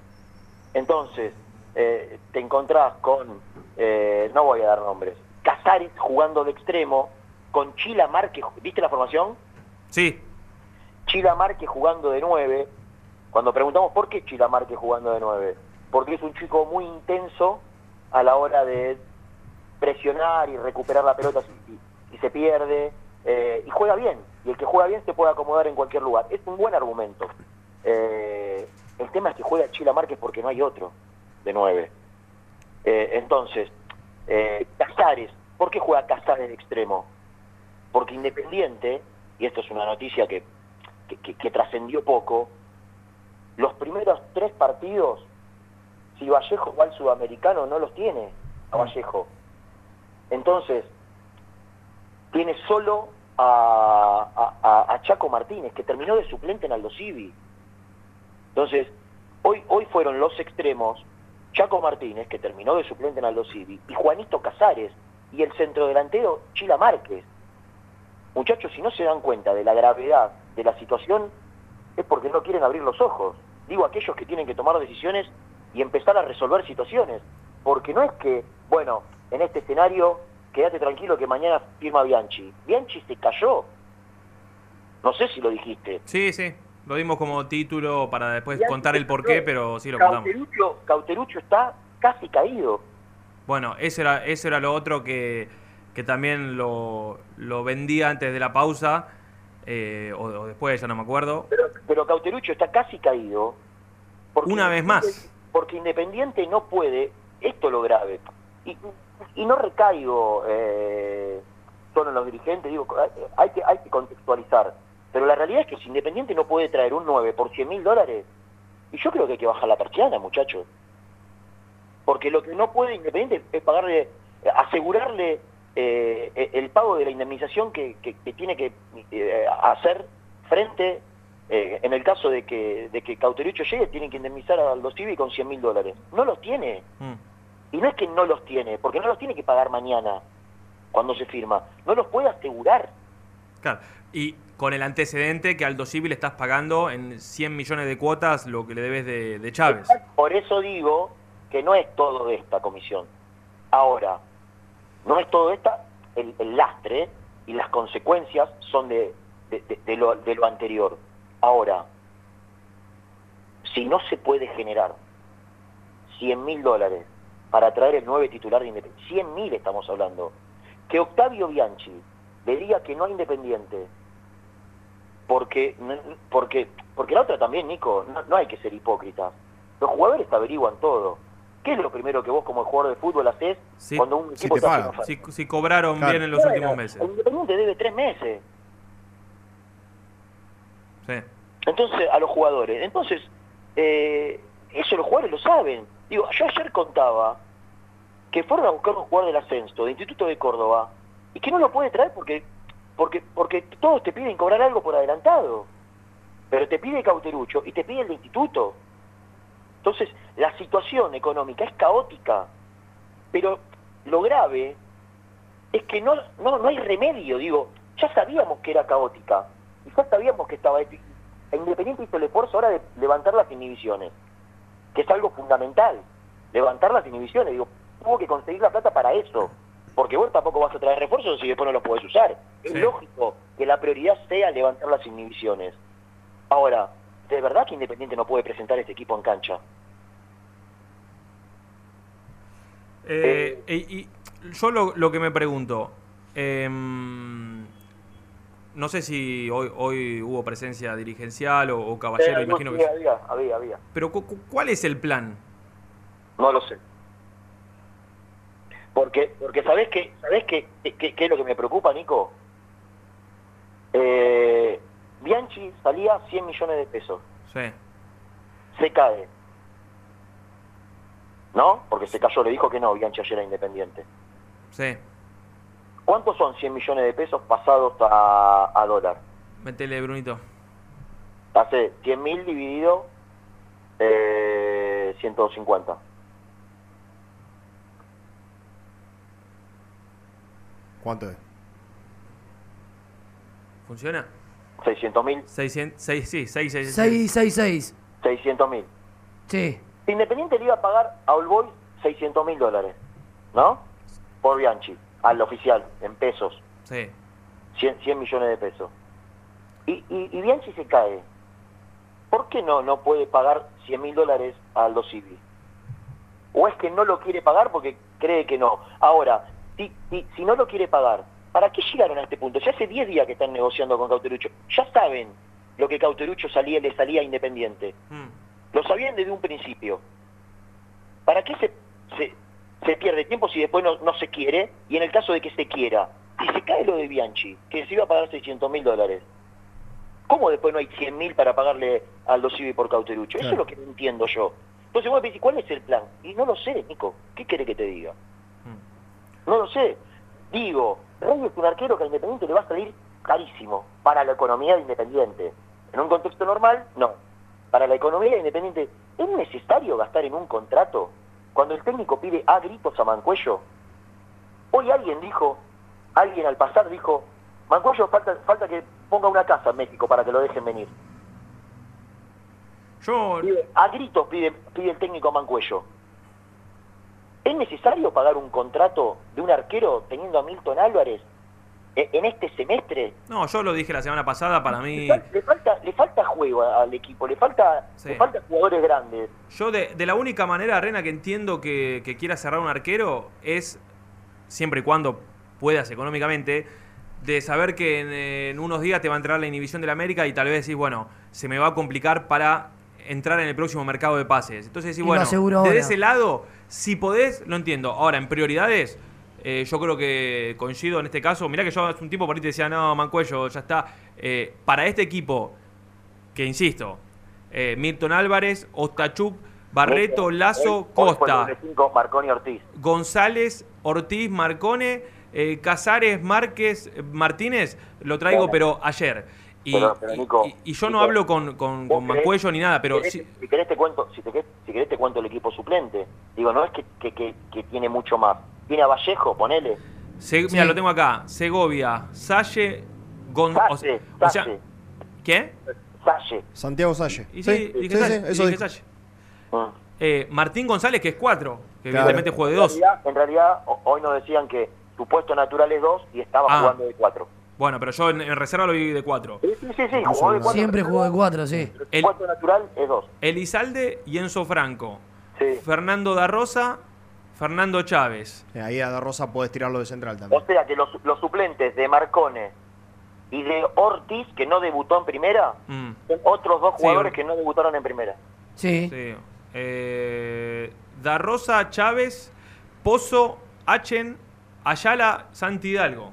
Entonces, eh, te encontrás con, eh, no voy a dar nombres, Casares jugando de extremo, con Chila Márquez, ¿viste la formación? Sí. Chila Márquez jugando de 9. Cuando preguntamos por qué Chila Márquez jugando de 9, porque es un chico muy intenso a la hora de presionar y recuperar la pelota si se pierde, eh, y juega bien, y el que juega bien se puede acomodar en cualquier lugar. Es un buen argumento. Eh, el tema es que juega Chila Márquez porque no hay otro de 9. Eh, entonces, Casares, ¿por qué juega Casares de extremo? Porque Independiente, y esto es una noticia que, que, que- que trascendió poco, los primeros tres partidos, si Vallejo va al sudamericano, no los tiene a Vallejo. Entonces, tiene solo a, a- a- a Chaco Martínez, que terminó de suplente en Aldo Civi. Entonces, hoy, hoy fueron los extremos, Chaco Martínez, que terminó de suplente en Aldo Civi, y Juanito Casares, y el centrodelantero Chila Márquez. Muchachos, si no se dan cuenta de la gravedad de la situación, es porque no quieren abrir los ojos. Digo, aquellos que tienen que tomar decisiones y empezar a resolver situaciones. Porque no es que, bueno, en este escenario, quédate tranquilo que mañana firma Bianchi. Bianchi se cayó. No sé si lo dijiste. Sí, sí. Lo dimos como título para después Bianchi contar el porqué, pero sí lo contamos. Cauterucho, Cauterucho está casi caído. Bueno, eso era, eso era lo otro que, que también lo, lo vendía antes de la pausa, eh, o, o después, ya no me acuerdo. Pero, pero Cauterucho está casi caído. porque- Una vez más. Porque Independiente no puede, esto es lo grave, y, y no recaigo eh, solo en los dirigentes, digo, hay que, hay que contextualizar, pero la realidad es que si Independiente no puede traer un 9 por 100 mil dólares, y yo creo que hay que bajar la persiana, muchachos. Porque lo que no puede Independiente es pagarle, asegurarle eh, el pago de la indemnización que, que- que tiene que eh, hacer frente, eh, en el caso de que, de que Cauterucho llegue, tienen que indemnizar a los Civi con 100 mil dólares. No los tiene. Y no es que no los tiene, porque no los tiene que pagar mañana cuando se firma. No los puede asegurar. Claro. Y con el antecedente que Aldo Civil estás pagando en 100 millones de cuotas lo que le debes de, de Chávez. Por eso digo que no es todo de esta comisión. Ahora, no es todo esta, el, lastre y las consecuencias son de, de- lo, de lo anterior. Ahora, si no se puede generar 100 mil dólares para traer el nueve titular de Independiente, 100 mil estamos hablando, que Octavio Bianchi le diga que no a Independiente, porque, porque, porque la otra también, Nico, no, hay que ser hipócrita. Los jugadores averiguan todo. ¿Qué es lo primero que vos como jugador de fútbol haces cuando un si equipo te te oferta? Si, si cobraron Claro. bien en los Bueno, últimos meses. el Independiente debe tres meses. Sí. Entonces, a los jugadores. Entonces, eh, eso los jugadores lo saben. Digo, yo ayer contaba que fueron a buscar un jugador del ascenso, de Instituto de Córdoba, y que no lo puede traer porque, porque, porque todos te piden cobrar algo por adelantado. Pero te pide Cauterucho y te pide el de Instituto. Entonces, la situación económica es caótica. Pero lo grave es que no, no, no hay remedio, digo, ya sabíamos que era caótica. Y ya sabíamos que estaba... El Independiente hizo el esfuerzo ahora de levantar las inhibiciones, que es algo fundamental. Levantar las inhibiciones, digo, tuvo que conseguir la plata para eso. Porque vos tampoco vas a traer refuerzos si después no los podés usar. Es lógico que la prioridad sea levantar las inhibiciones. Ahora, ¿de verdad que Independiente no puede presentar este equipo en cancha? Eh, y, y yo lo, lo que me pregunto, em, no sé si hoy, hoy hubo presencia dirigencial o, o caballero, Eh, imagino sí, que había, había, había. Pero cu- cu- ¿cuál es el plan? No lo sé. Porque, porque ¿sabés qué, ¿sabés qué, qué, qué es lo que me preocupa, Nico? Eh, Bianchi salía 100 millones de pesos. Sí. Se cae. ¿No? Porque se cayó, le dijo que no, Bianchi ayer era independiente. Sí. ¿Cuántos son 100 millones de pesos pasados a, a dólar? Métele, Brunito. Hace 100 mil dividido eh, 150. ¿Cuánto es? ¿Funciona? 600 mil. 600, seis- sí, 6, 6, 666. 600 mil. Sí. Independiente le iba a pagar a All Boys 600 mil dólares, ¿no? Por Bianchi, al oficial, en pesos, Sí. 100, 100 millones de pesos. Y, y, y Bianchi se cae. ¿Por qué no, no puede pagar 100 mil dólares a Aldo Civi? ¿O es que no lo quiere pagar porque cree que no? Ahora, si, si, si no lo quiere pagar, ¿para qué llegaron a este punto? Ya hace 10 días que están negociando con Cauterucho. Ya saben lo que Cauterucho salía, le salía a Independiente. Lo sabían desde un principio. ¿Para qué se, se, se pierde tiempo si después no, no se quiere? Y en el caso de que se quiera, si se cae lo de Bianchi, que se iba a pagar 600 mil dólares, ¿cómo después no hay 100 mil para pagarle al Civi por Cauterucho? Eso es lo que no entiendo yo. Entonces vos me decís, ¿cuál es el plan? Y no lo sé, Nico. ¿Qué quiere que te diga? No lo sé. Digo, Rey es un arquero que a Independiente le va a salir carísimo para la economía de Independiente. En un contexto normal, no. Para la economía de Independiente, ¿es necesario gastar en un contrato cuando el técnico pide a gritos a Mancuello? Hoy alguien dijo, alguien al pasar dijo, Mancuello falta, falta que ponga una casa en México para que lo dejen venir. Yo... Pide- a gritos pide, pide el técnico a Mancuello. ¿Es necesario pagar un contrato de un arquero teniendo a Milton Álvarez e- en este semestre? No, yo lo dije la semana pasada, para mí... Le falta, le falta juego al equipo, le falta, Sí. le falta jugadores grandes. Yo de, de la única manera, Rena, que entiendo que, que quiera cerrar un arquero es, siempre y cuando puedas económicamente, de saber que en, en unos días te va a entrar la inhibición de la América y tal vez decís, bueno, se me va a complicar para entrar en el próximo mercado de pases. Entonces decís, bueno, desde ese lado, si podés, lo entiendo. Ahora, en prioridades, eh, yo creo que coincido en este caso. Mirá que yo hace un tiempo por ahí te decía, no, Mancuello, ya está. Eh, para este equipo, que insisto, eh, Milton Álvarez, Ostachuk, Barreto, Lazo, Costa, Marconi Ortiz. González, Ortiz, Marcone, eh, Casares, Márquez, Martínez, lo traigo, pero ayer. Y, Pero- pero, y- Nico, y- y yo no Nico, hablo con, con, ¿Vos con querés- Mancuello ni nada, pero querés- sí- si querés te cuento, si, te querés, si querés te cuento el equipo suplente. Digo, no es que, que, que, que tiene mucho más. Tiene a Vallejo, ponele. Se- Mira, lo tengo acá. Segovia, Salle, González. Salle, O, sea, Salle. ¿qué? Salle. Santiago Salle. Y sí, dije Salle, eso dije. Salle. Eh, Martín González, que es 4, que Claro. evidentemente juega de En 2. realidad, en realidad, ho- hoy nos decían que tu puesto natural es 2 y estaba Ah. jugando de 4. Bueno, pero yo en, en reserva lo vi de 4. Sí, sí, sí, jugó de 4. Siempre jugó de 4, sí. Tu puesto natural es 2. Elizalde y Enzo Franco. Sí. Fernando da Rosa, Fernando Chávez. Eh, Ahí a Da Rosa podés tirarlo de central también. O sea que los, los suplentes de Marcone y de Ortiz, que no debutó en primera, Mm. son otros dos Sí, jugadores Or- que no debutaron en primera. Sí. Sí. Eh, da Rosa, Chávez, Pozo, Achen, Ayala, Santi Hidalgo.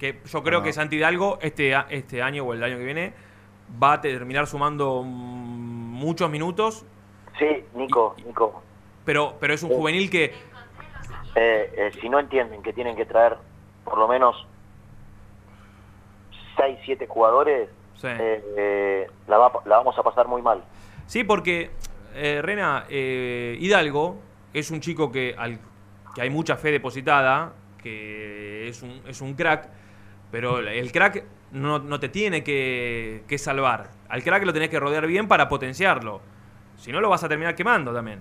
Que yo creo Ah. que Santi Hidalgo este, a- este año o el año que viene va a terminar sumando muchos minutos, Sí, Nico, Nico. pero, pero es un juvenil que eh, eh, si no entienden que tienen que traer por lo menos 6, 7 jugadores, Sí. eh, eh, la, va- la vamos a pasar muy mal. Sí, porque eh, Rena eh, Hidalgo es un chico que, al, que hay mucha fe depositada, que es un, es un crack, pero el crack no, no te tiene que, que salvar. Al crack lo tenés que rodear bien para potenciarlo. Si no, lo vas a terminar quemando también.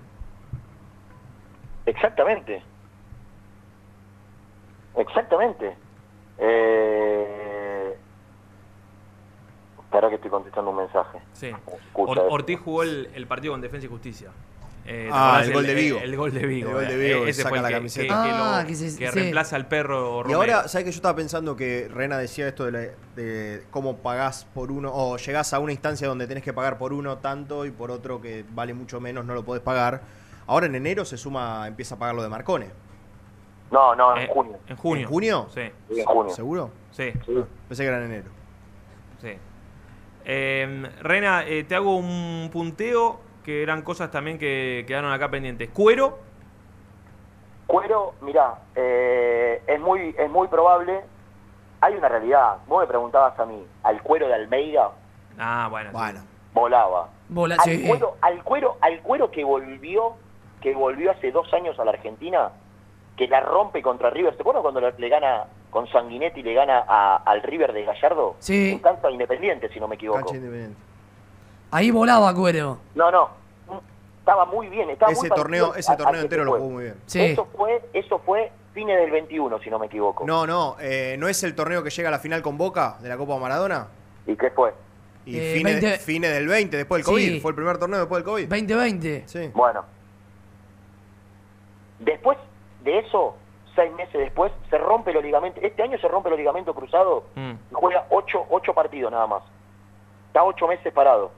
Exactamente. Exactamente. Eh... Espera que estoy contestando un mensaje. Sí. Escucha Or- eso. Ortiz jugó el, el partido con Defensa y Justicia. Eh, ¿te Ah, el gol de Vigo. El, gol de Vigo. El gol de eh, Vigo, que ese saca fue el la que, camiseta. que- que lo- Ah, que se- que sí. reemplaza al perro Y Romero. ahora, ¿sabes que yo estaba pensando que Rena decía esto de, la- de cómo pagás por uno, o llegás a una instancia donde tenés que pagar por uno tanto y por otro que vale mucho menos no lo podés pagar? Ahora en enero se suma, empieza a pagar lo de Marcone. No, no, en Eh, junio. En junio. ¿En junio? Sí. Sí, en junio. ¿Seguro? Sí. Ah, Pensé que era en enero. Sí. Eh, Rena, eh, te hago un punteo que eran cosas también que quedaron acá pendientes. Cuero, Cuero, mirá, eh, es muy es muy probable. Hay una realidad. Vos me preguntabas a mí, al cuero de Almeida ah, bueno. sí. Bueno. volaba. Bola, al sí. cuero, al cuero, al cuero que volvió, que volvió hace dos años a la Argentina, que la rompe contra River. ¿Se acuerdan cuando le, le gana con Sanguinetti le gana a- al River de Gallardo? Sí. En cancha independiente, si no me equivoco. Cancha independiente. Ahí volaba Cuero. No, no. Estaba muy bien. Estaba Ese muy torneo, ese a- torneo entero lo jugó muy bien. Sí. Eso fue, eso fue fines del 21, si no me equivoco. No, no, eh, ¿no es el torneo que llega a la final con Boca de la Copa Maradona? ¿Y qué fue? Y Eh, fines, 20 fines del 20, después del Sí. COVID. Fue el primer torneo después del COVID. 2020. Sí. Bueno. Después de eso, seis meses después, se rompe el ligamento. Este año se rompe el ligamento cruzado Mm. y juega ocho, ocho partidos nada más. Está ocho meses parado.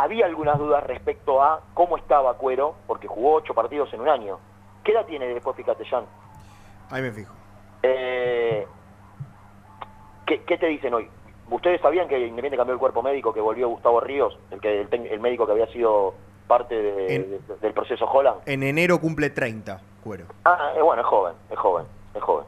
Había algunas dudas respecto a cómo estaba Cuero, porque jugó ocho partidos en un año. ¿Qué edad tiene después, Jan? Ahí me fijo. Eh, ¿qué, qué te dicen hoy? ¿Ustedes sabían que Independiente cambió el cuerpo médico, que volvió Gustavo Ríos, el, que, el, médico que había sido parte de- En- de- del proceso Holland? En enero cumple 30, cuero. Ah, eh, bueno, es joven, es joven, es joven.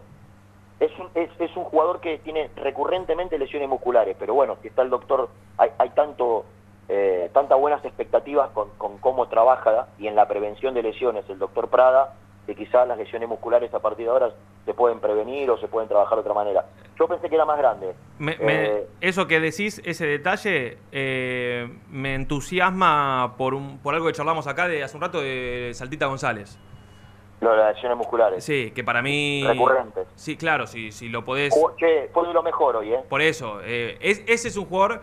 Es un, es, es un jugador que tiene recurrentemente lesiones musculares, pero bueno, si está el doctor, hay, hay tanto eh, tantas buenas expectativas con, con cómo trabaja y en la prevención de lesiones el doctor Prada, que quizás las lesiones musculares a partir de ahora se pueden prevenir o se pueden trabajar de otra manera. Yo pensé que era más grande. Me- me- Eh, eso que decís, ese detalle, eh, me entusiasma por, un, por algo que charlamos acá de hace un rato de Saltita González. lo de las lesiones musculares. Sí, que para mí... Recurrentes. Sí, claro, si, si lo podés... Che, fue de lo mejor hoy, ¿eh? Por eso, eh, es- ese es un jugador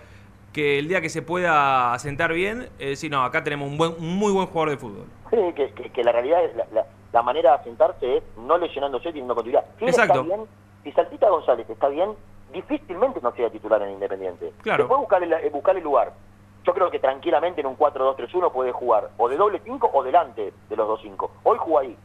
que el día que se pueda asentar bien, eh, no, acá tenemos un, buen, un muy buen jugador de fútbol. Sí, que, que- que la realidad es la, la- la manera de asentarse es no lesionándose, teniendo continuidad. Si Exacto. está bien, si Saltita González está bien, difícilmente no sea titular en Independiente. Claro. Después buscar el, buscar el lugar. Yo creo que tranquilamente en un 4-2-3-1 puede jugar o de doble 5 o delante de los dos 5. Hoy jugó ahí.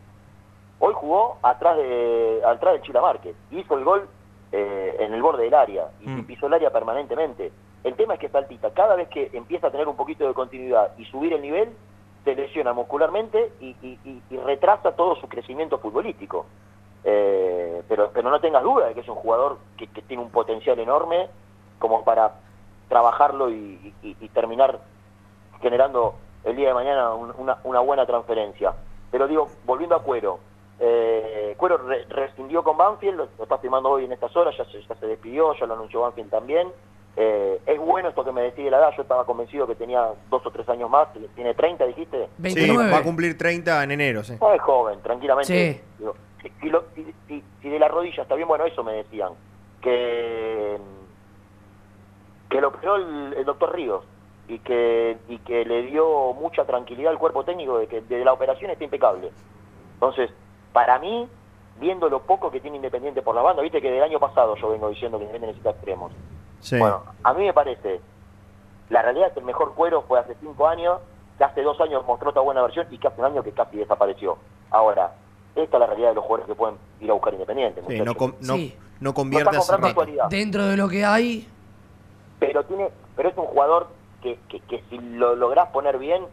Hoy jugó atrás de atrás de Chila Márquez. Hizo el gol eh, en el borde del área y, y pisó el área permanentemente. El tema es que Saltita, cada vez que empieza a tener un poquito de continuidad y subir el nivel, se lesiona muscularmente y, retrasa todo su crecimiento futbolístico. Eh, pero, pero no tengas duda de que es un jugador que, tiene un potencial enorme como para trabajarlo y, terminar generando el día de mañana un- una, una buena transferencia. Pero digo, volviendo a Cuero, eh, Cuero re- rescindió con Banfield, lo, lo está firmando hoy en estas horas, ya se, ya se despidió, ya lo anunció Banfield también. Eh, es bueno esto que me decía la edad, yo estaba convencido que tenía dos o tres años más, tiene 30, dijiste. Sí, va a cumplir 30 en enero, sí. No es joven, tranquilamente. Sí. Digo, si, si lo- si- si- si de la rodilla está bien, bueno, eso me decían. Que, que lo operó el, el doctor Ríos y que, y que le dio mucha tranquilidad al cuerpo técnico de que de la operación está impecable. Entonces, para mí, viendo lo poco que tiene Independiente por la banda, viste que del año pasado yo vengo diciendo que Independiente necesita extremos. Sí. Bueno, a mí me parece, la realidad es que el mejor cuero fue hace cinco años, que hace dos años mostró otra buena versión y que hace un año que casi desapareció. Ahora, esta es la realidad de los jugadores que pueden ir a buscar Independiente. Sí, no, com- no, Sí. no convierte No. Dentro de lo que hay, pero tiene pero es un jugador que, que, que si lo lográs poner bien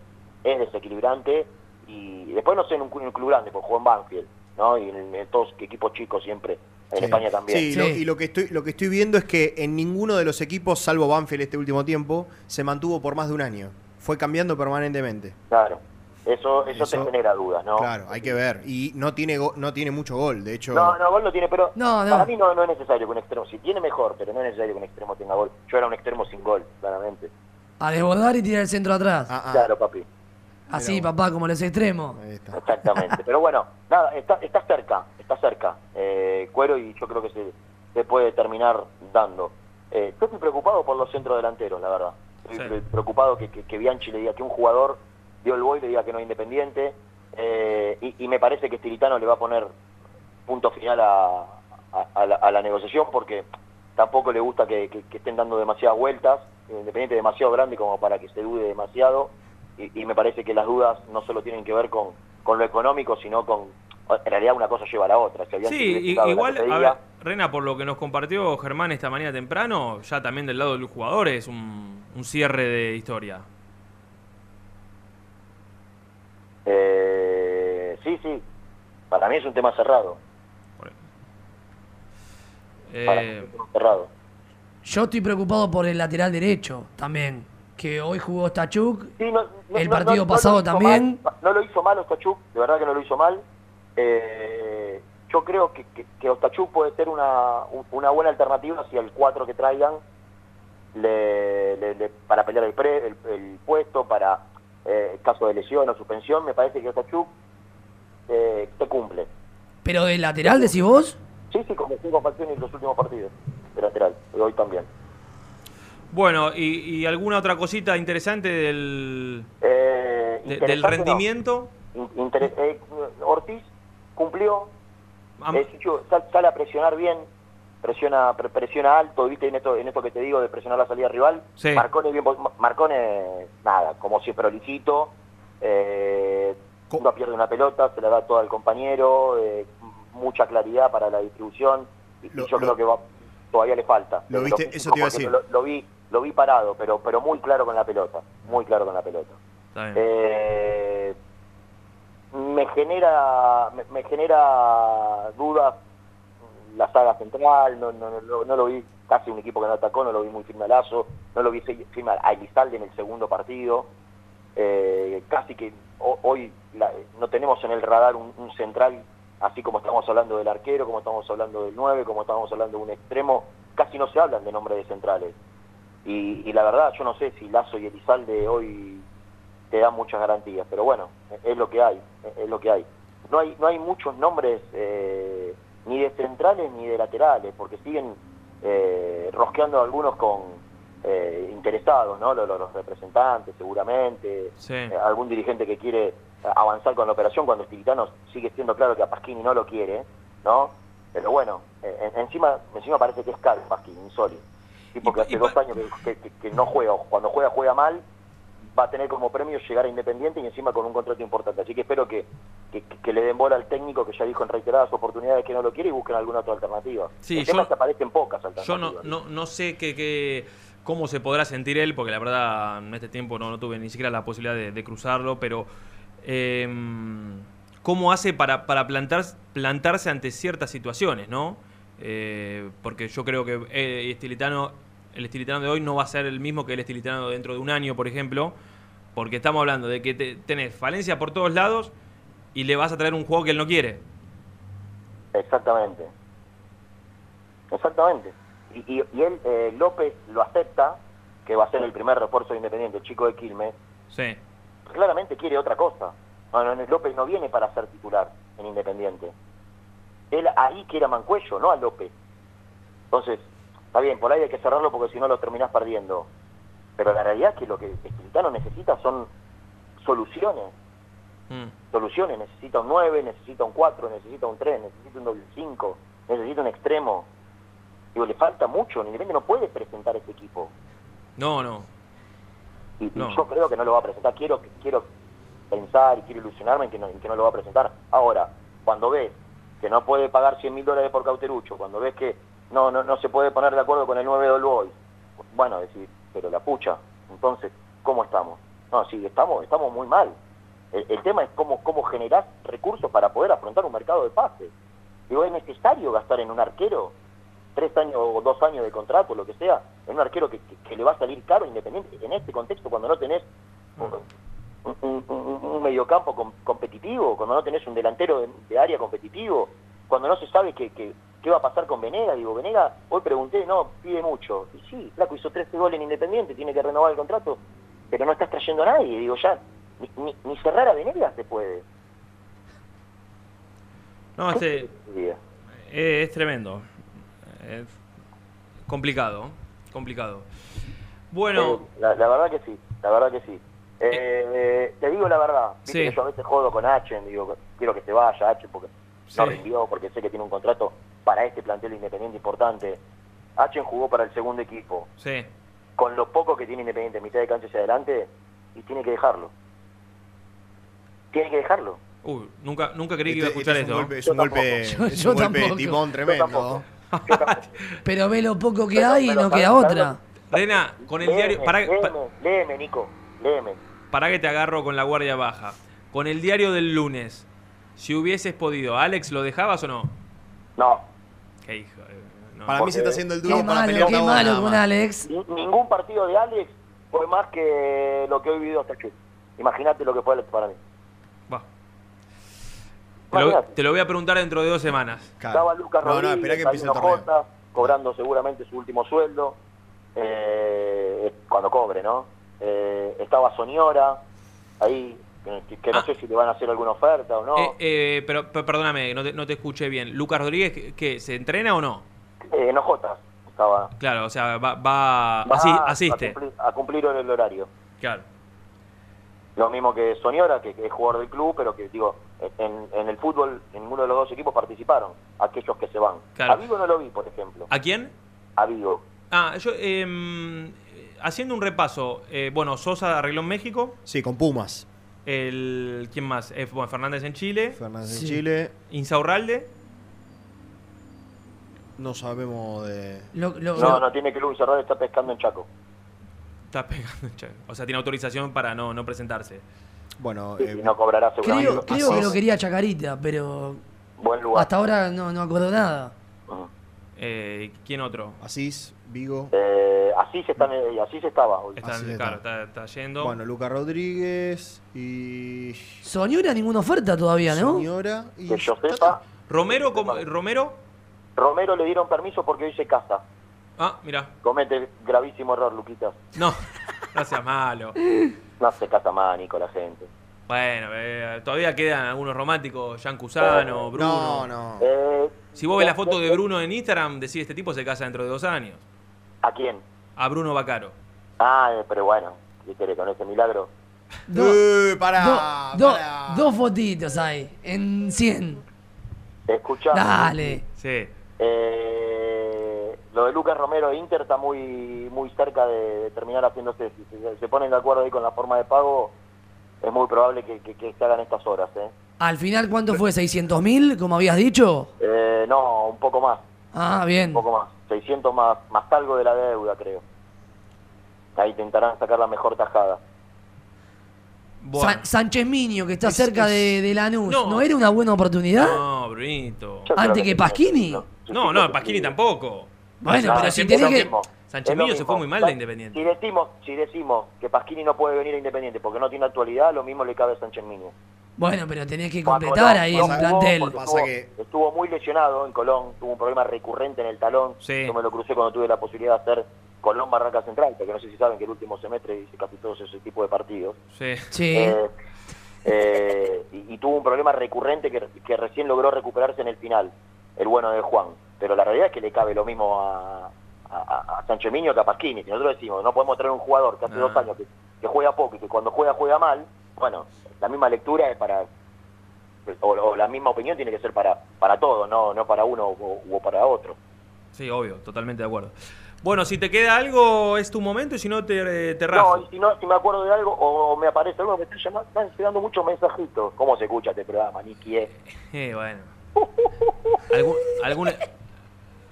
es desequilibrante y después no sé en un, en un club grande porque jugó en Banfield no y en, en todos equipos chicos siempre en España también Sí, lo- y lo que, estoy, lo que estoy viendo es que en ninguno de los equipos, salvo Banfield este último tiempo, se mantuvo por más de un año. Fue cambiando permanentemente. claro eso eso, Eso- te genera dudas no Claro, hay que ver. Y no tiene, go- no tiene mucho gol, de hecho. No, no, gol no tiene, pero No, no. para mí no, no es necesario que un extremo. Si tiene mejor, pero no es necesario que un extremo tenga gol. Yo era un extremo sin gol, claramente. A desbordar y tirar el centro atrás. Ah, Claro, papi. Así, papá, como los extremos. Exactamente. pero bueno, nada, está, está cerca, está cerca. Eh, Cuero y yo creo que se, se puede terminar dando. Eh, yo estoy preocupado por los centros delanteros, la verdad. Estoy Sí. pre- preocupado que, que, que Bianchi le diga que un jugador dio el boy le diga que no es independiente. eh, y, y me parece que Stilitano le va a poner punto final a, a- a la, a la negociación porque tampoco le gusta que, que- que estén dando demasiadas vueltas, Independiente demasiado grande como para que se dude demasiado y, y me parece que las dudas no solo tienen que ver con, con lo económico, sino con, en realidad una cosa lleva a la otra. Sí, igual, a ver, Rena, por lo que nos compartió Germán esta mañana temprano, ya también del lado del jugador es un, un cierre de historia. eh, sí, sí, para mí es un tema cerrado. Para mí es Eh, un tema cerrado. Yo estoy preocupado por el lateral derecho también. Que hoy jugó Stachuk. Sí, no- no- el partido no- pasado también. mal, no lo hizo mal Ostachuk, de verdad que no lo hizo mal. Eh, yo creo que, que, que Ostachuk puede ser una, un- una buena alternativa si el 4 que traigan le, le- le- para pelear el, pre- el, el puesto, para eh, caso de lesión o suspensión. Me parece que Ostachuk eh, te cumple. Pero de lateral, decís vos. Sí, sí, como cinco facciones en los últimos partidos de lateral, y hoy también. Bueno, y, y alguna otra cosita interesante del, Eh, de- del interesante, rendimiento? Inter- eh, Ortiz cumplió, Am- eh, Chicho, sal- sale a presionar bien, presiona pre- presiona alto, viste en esto, en esto que te digo de presionar la salida rival. Sí. Marcone bien, Marcone nada, como si prolijito, eh, no pierde una pelota, se la da toda al compañero, eh, mucha claridad para la distribución, y, Lo- yo lo- creo que va- todavía le falta. Lo viste, eso te iba a porque decir. Lo, lo vi, lo vi parado, pero, pero muy claro con la pelota, muy claro con la pelota. Eh, me genera me, me genera dudas la saga central, no, no, no, no lo vi casi un equipo que no atacó, no lo vi muy firme a Lazo, no lo vi firme a Elizalde en el segundo partido, Eh, casi que ho- hoy la- no tenemos en el radar un, un central, así como estamos hablando del arquero, como estamos hablando del 9, como estamos hablando de un extremo, casi no se hablan de nombre de centrales. Y, y la verdad, yo no sé si Lazo y Elizalde hoy te dan muchas garantías, pero bueno, es lo que hay, es lo que hay. No hay, no hay muchos nombres eh, ni de centrales ni de laterales, porque siguen eh, rosqueando algunos con eh, interesados, ¿no? Los, los- representantes seguramente, Sí. eh, algún dirigente que quiere avanzar con la operación cuando Estilitano sigue siendo claro que a Pasquini no lo quiere, ¿no? Pero bueno, eh, en- encima encima parece que es caro Pasquini, insólito. Tipo que hace dos años que, que- que no juega, cuando juega, juega mal, va a tener como premio llegar a Independiente y encima con un contrato importante. Así que espero que, que, que le den bola al técnico que ya dijo en reiteradas oportunidades que no lo quiere y busquen alguna otra alternativa. Sí, El tema yo- es que aparecen pocas Yo alternativas. no, no, no sé qué, cómo se podrá sentir él, porque la verdad en este tiempo no, no tuve ni siquiera la posibilidad de, de cruzarlo, pero em, cómo hace para, para plantar, plantarse ante ciertas situaciones, ¿no? Eh, porque yo creo que eh, estilitano, el estilitano de hoy no va a ser el mismo que el estilitano dentro de un año, por ejemplo, porque estamos hablando de que te- tenés falencia por todos lados y le vas a traer un juego que él no quiere. Exactamente. Exactamente. Y, y- y él, eh, López, lo acepta, que va a ser el primer refuerzo de Independiente, el chico de Quilmes, Sí. claramente quiere otra cosa. No, no, no, López no viene para ser titular en Independiente. Él ahí quiere a Mancuello, no a López. Entonces, está bien, por ahí hay que cerrarlo porque si no lo terminás perdiendo. Pero la realidad es que lo que Estilitano necesita son soluciones. Mm. Soluciones, necesita un 9, necesita un 4, necesita un 3, necesita un doble 5, necesita un extremo. Digo, le falta mucho, Independiente no puede presentar ese equipo. No, no. Y, y No. yo creo que no lo va a presentar. Quiero quiero pensar y quiero ilusionarme en que no, en que no lo va a presentar. Ahora, cuando ves que no puede pagar 100 mil dólares por Cauterucho, cuando ves que no, no no se puede poner de acuerdo con el 9 de All Boys, Bueno, decir, pero la pucha, entonces, ¿cómo estamos? No, sí, estamos, estamos muy mal. El, tema es cómo, cómo generar recursos para poder afrontar un mercado de pases. Digo, ¿es necesario gastar en un arquero tres años o dos años de contrato, lo que sea, en un arquero que, que- que le va a salir caro independiente en este contexto cuando no tenés un, un- un- un mediocampo com- competitivo, cuando no tenés un delantero de, de área competitivo, cuando no se sabe qué, qué- qué va a pasar con Venega. Digo, Venega, hoy pregunté, no, pide mucho. Y sí, Flaco hizo 13 goles en Independiente, tiene que renovar el contrato, pero no estás trayendo a nadie. Digo, ya, ni, ni- ni cerrar a Venega se puede. No, este eh, es tremendo. Es complicado, complicado. Bueno, Eh, la, la verdad que sí, la verdad que sí. Eh, te digo la verdad, viste Sí. que yo a veces jodo con Achen, digo, quiero que se vaya Achen porque no Sí. rindió, porque sé que tiene un contrato para este plantel independiente importante. Achen jugó para el segundo equipo, sí. con lo poco que tiene Independiente, mitad de cancha hacia adelante, y tiene que dejarlo. Tiene que dejarlo. Uy, nunca, nunca creí que iba a Este- escuchar este esto. es un golpe- es un Yo golpe, tampoco. es Yo un golpe de tampoco. timón Yo tremendo. Pero ve lo poco que Pero- hay y no ¿sabes- queda otra. Rena, con el Léeme, diario. Para, léeme, léeme, Nico, léeme. Para que te agarro con la guardia baja. Con el diario del lunes, si hubieses podido, ¿Alex lo dejabas o no? No. Qué hijo. no. Para mí se está haciendo el duro Qué para malo, pelear qué malo con. Alex. Ni- Ningún partido de Alex fue más que lo que hoy vivido hasta aquí. Imagínate lo que fue Alex para mí. Va. Te lo, Imagínate. te lo voy a preguntar dentro de dos semanas. Estaba Lucas No, no, Rodríguez, que empiece el Sabino torneo. Jota, cobrando seguramente su último sueldo, eh, cuando cobre, ¿no? Eh, estaba Soñora, ahí, que, que no sé si le van a hacer alguna oferta o no. Ah. Eh, eh, pero per- perdóname, no te, no te escuché bien. ¿Lucas Rodríguez ¿qué- qué, se entrena o no? Eh, no Jota, estaba... Claro, o sea, va, va va asi- a asiste. cumplir- A cumplir, el horario. Claro. Lo mismo que Soñora, que, que es jugador del club, pero que, digo, en, en el fútbol, en ninguno de los dos equipos participaron, aquellos que se van. Claro. A Vigo no lo vi, por ejemplo. ¿A quién? A Vigo. Ah, yo, em, haciendo un repaso, eh, bueno, Sosa arregló en México. Sí, con Pumas. El, ¿Quién más? Eh, bueno, Fernández en Chile. Fernández Sí. en Chile. Insaurralde. No sabemos de. Lo- lo- No, no tiene que Luis Cerrado está pescando en Chaco. Está pegando, che. O sea, tiene autorización para no, no presentarse. Bueno, eh, no cobrará seguramente. Creo, creo que lo quería Chacarita, pero Buen lugar. hasta ahora no, no acuerdo nada. Eh, ¿Quién otro? Asís, Vigo. Eh, así se están, eh, así se estaba hoy. Está, Así claro, está. está, está yendo. Bueno, Lucas Rodríguez y. Soñora ninguna oferta todavía, ¿no? Señora y. Que yo sepa, Romero, como, Romero. Romero le dieron permiso porque hoy se casa. Ah, mira. Comete gravísimo error, Luquitas. No, no seas malo. No se casa más, Nico, la gente. Bueno, eh, todavía quedan algunos románticos, Jean Cusano, Bruno. No, no. Eh, Si vos ves la foto de Bruno en Instagram, decís, este tipo se casa dentro de dos años. ¿A quién? A Bruno Bacaro. Ah, eh, pero bueno, ¿qué querés con ese milagro? Do- Eh, do- dos fotitos hay, en 100. Escuchá. Dale. Sí. Eh, lo de Lucas Romero e Inter está muy muy cerca de, de terminar haciéndose. Si se, se ponen de acuerdo ahí con la forma de pago, es muy probable que, que- que se hagan estas horas. ¿eh? Al final, ¿cuánto fue? ¿600 mil, como habías dicho? Eh, no, un poco más. Ah, bien. Un poco más. 600 más, más algo de la deuda, creo. Ahí intentarán sacar la mejor tajada. Bueno. Sa- Sánchez Miño, que está Es- cerca es- de, de Lanús. No. No. era una buena oportunidad? No, Brunito. ¿Antes que sí, Pasquini? no. No, no, Pasquini tampoco. Bueno, No, pero si que... mismo. Sánchez Millo se fue muy mal de Si Independiente. decimos, si decimos que Pasquini no puede venir a Independiente porque no tiene actualidad, lo mismo le cabe a Sánchez Miño. Bueno, pero tenés que completar Colón ahí jugó plantel. estuvo, que- estuvo muy lesionado en Colón, tuvo un problema recurrente en el talón. Sí. Yo me lo crucé cuando tuve la posibilidad de hacer Colón Barranca Central, porque no sé si saben que el último semestre hice casi todos ese tipo de partidos. Sí. Sí. Eh, eh, y, y tuvo un problema recurrente que, que recién logró recuperarse en el final, el bueno de Juan. Pero la realidad es que le cabe lo mismo a, a, a- a Sancho Miño que a Pasquini. Si nosotros decimos, no podemos traer un jugador que hace Ah. dos años que, que juega poco y que cuando juega juega mal, bueno, la misma lectura es para... O, o la misma opinión tiene que ser para, para todos, no, no para uno o, o para otro. Sí, obvio, totalmente de acuerdo. Bueno, si te queda algo, es tu momento y si no, te, te No, y si no, si me acuerdo de algo o me aparece algo, me están llamando, están llegando muchos mensajitos. ¿Cómo se escucha este programa, Niki? eh? Eh, bueno. algún, algún,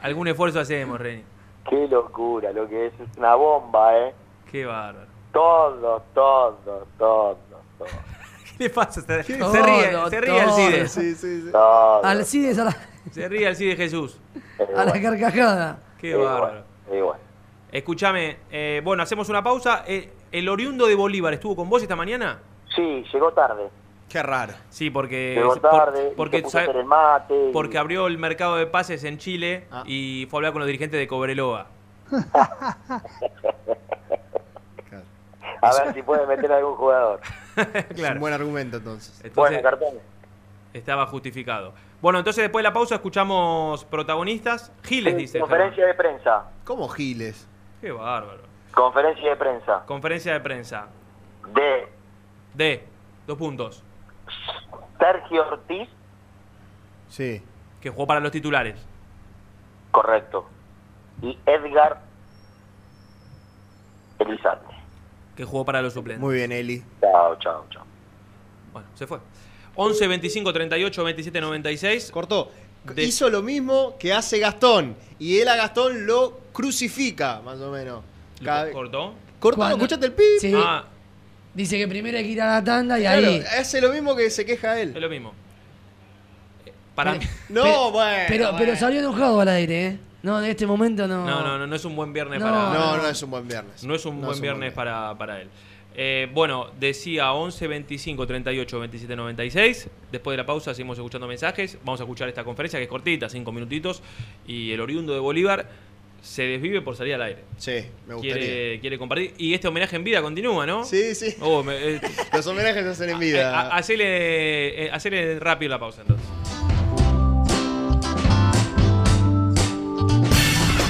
algún esfuerzo hacemos, Reni. Qué locura, lo que es, es una bomba, ¿eh? Qué bárbaro. Todo, todo, todo, todo. ¿Qué le pasa? Se, se Todo, ríe, se ríe todo. Alcide. Sí, sí, Todo. Alcides a la, Se ríe Alcide Jesús. a la carcajada. Qué Igual, bárbaro. igual. Escúchame, eh, bueno, hacemos una pausa. Eh, ¿El oriundo de Bolívar estuvo con vos esta mañana? Sí, llegó tarde. Qué raro. Sí, porque. Llegó tarde, porque, sabe- el mate. y- porque abrió el mercado de pases en Chile y fue a hablar con los dirigentes de Cobreloa. A ver si puede meter a algún jugador. Es un buen argumento entonces. Entonces, Bueno, cartón. Estaba justificado. Bueno, entonces después de la pausa escuchamos protagonistas. Giles, Sí, dice. Conferencia de prensa. ¿Cómo Giles? Qué bárbaro. Conferencia de prensa. Conferencia de prensa. De De. Dos puntos. Sergio Ortiz, Sí. Que jugó para los titulares. correcto. Y Edgar Elizalde. Que jugó para los suplentes. Muy bien, Eli. Chao, chao, chao. Bueno, se fue. 11, 25, 38, 27, 96. Cortó. De- Hizo lo mismo que hace Gastón. Y él a Gastón lo crucifica, más o menos. Cada ¿Cortó? ¿Cortó? Cuando- ¿Escuchaste el pi? Sí. Ah, Dice que primero hay que ir a la tanda y Claro, ahí. hace lo mismo que se queja es él. lo mismo. Eh, Para mí. No, Pero- bueno. Pero, bueno. pero salió enojado al aire, ¿eh? No, en este momento no. No, no, no, no es un buen viernes No. para. No, no es un buen viernes. No es un No buen es un viernes buen para, para él. Eh, bueno, decía 11, 25, 38, 27, 96. Después de la pausa seguimos escuchando mensajes. Vamos a escuchar esta conferencia que es cortita, cinco minutitos. Y el oriundo de Bolívar se desvive por salir al aire. Sí, me gustaría. Quiere, quiere compartir. Y este homenaje en vida continúa, ¿no? Sí, sí. Oh, me- eh, Los homenajes se hacen en eh, vida. ha- hacele, eh, hacele rápido la pausa entonces.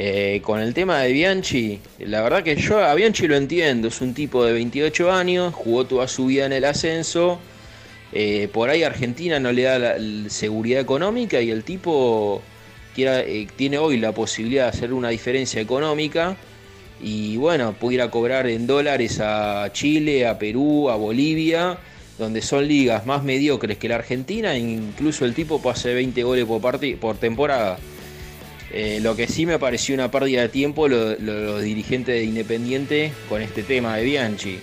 Eh, con el tema de Bianchi, la verdad que yo a Bianchi lo entiendo, es un tipo de 28 años, jugó toda su vida en el ascenso, eh, por ahí Argentina no le da seguridad económica y el tipo eh, tiene hoy la posibilidad de hacer una diferencia económica y bueno, pudiera cobrar en dólares a Chile, a Perú, a Bolivia, donde son ligas más mediocres que la Argentina, e incluso el tipo pase 20 goles por, por temporada. Eh, lo que sí me pareció una pérdida de tiempo lo- lo- los dirigentes de Independiente con este tema de Bianchi.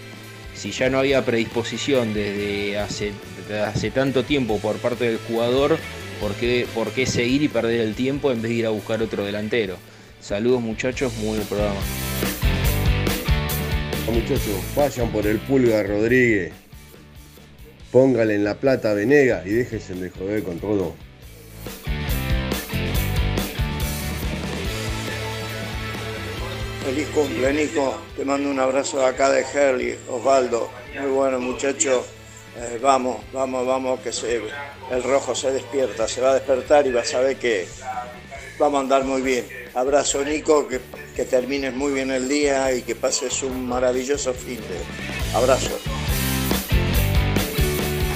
Si ya no había predisposición desde hace, hace tanto tiempo por parte del jugador, ¿por qué, ¿por qué seguir y perder el tiempo en vez de ir a buscar otro delantero? Saludos muchachos, muy buen programa. Muchachos, vayan por el Pulga Rodríguez. Póngale en la plata Venega y déjense de joder con todo. Feliz cumple, Nico. Te mando un abrazo acá de Herley, Osvaldo. Muy bueno, muchacho. Eh, vamos, vamos, vamos, que se, el rojo se despierta, se va a despertar y vas a ver que vamos a andar muy bien. Abrazo, Nico, que, que termines muy bien el día y que pases un maravilloso fin de. Abrazo.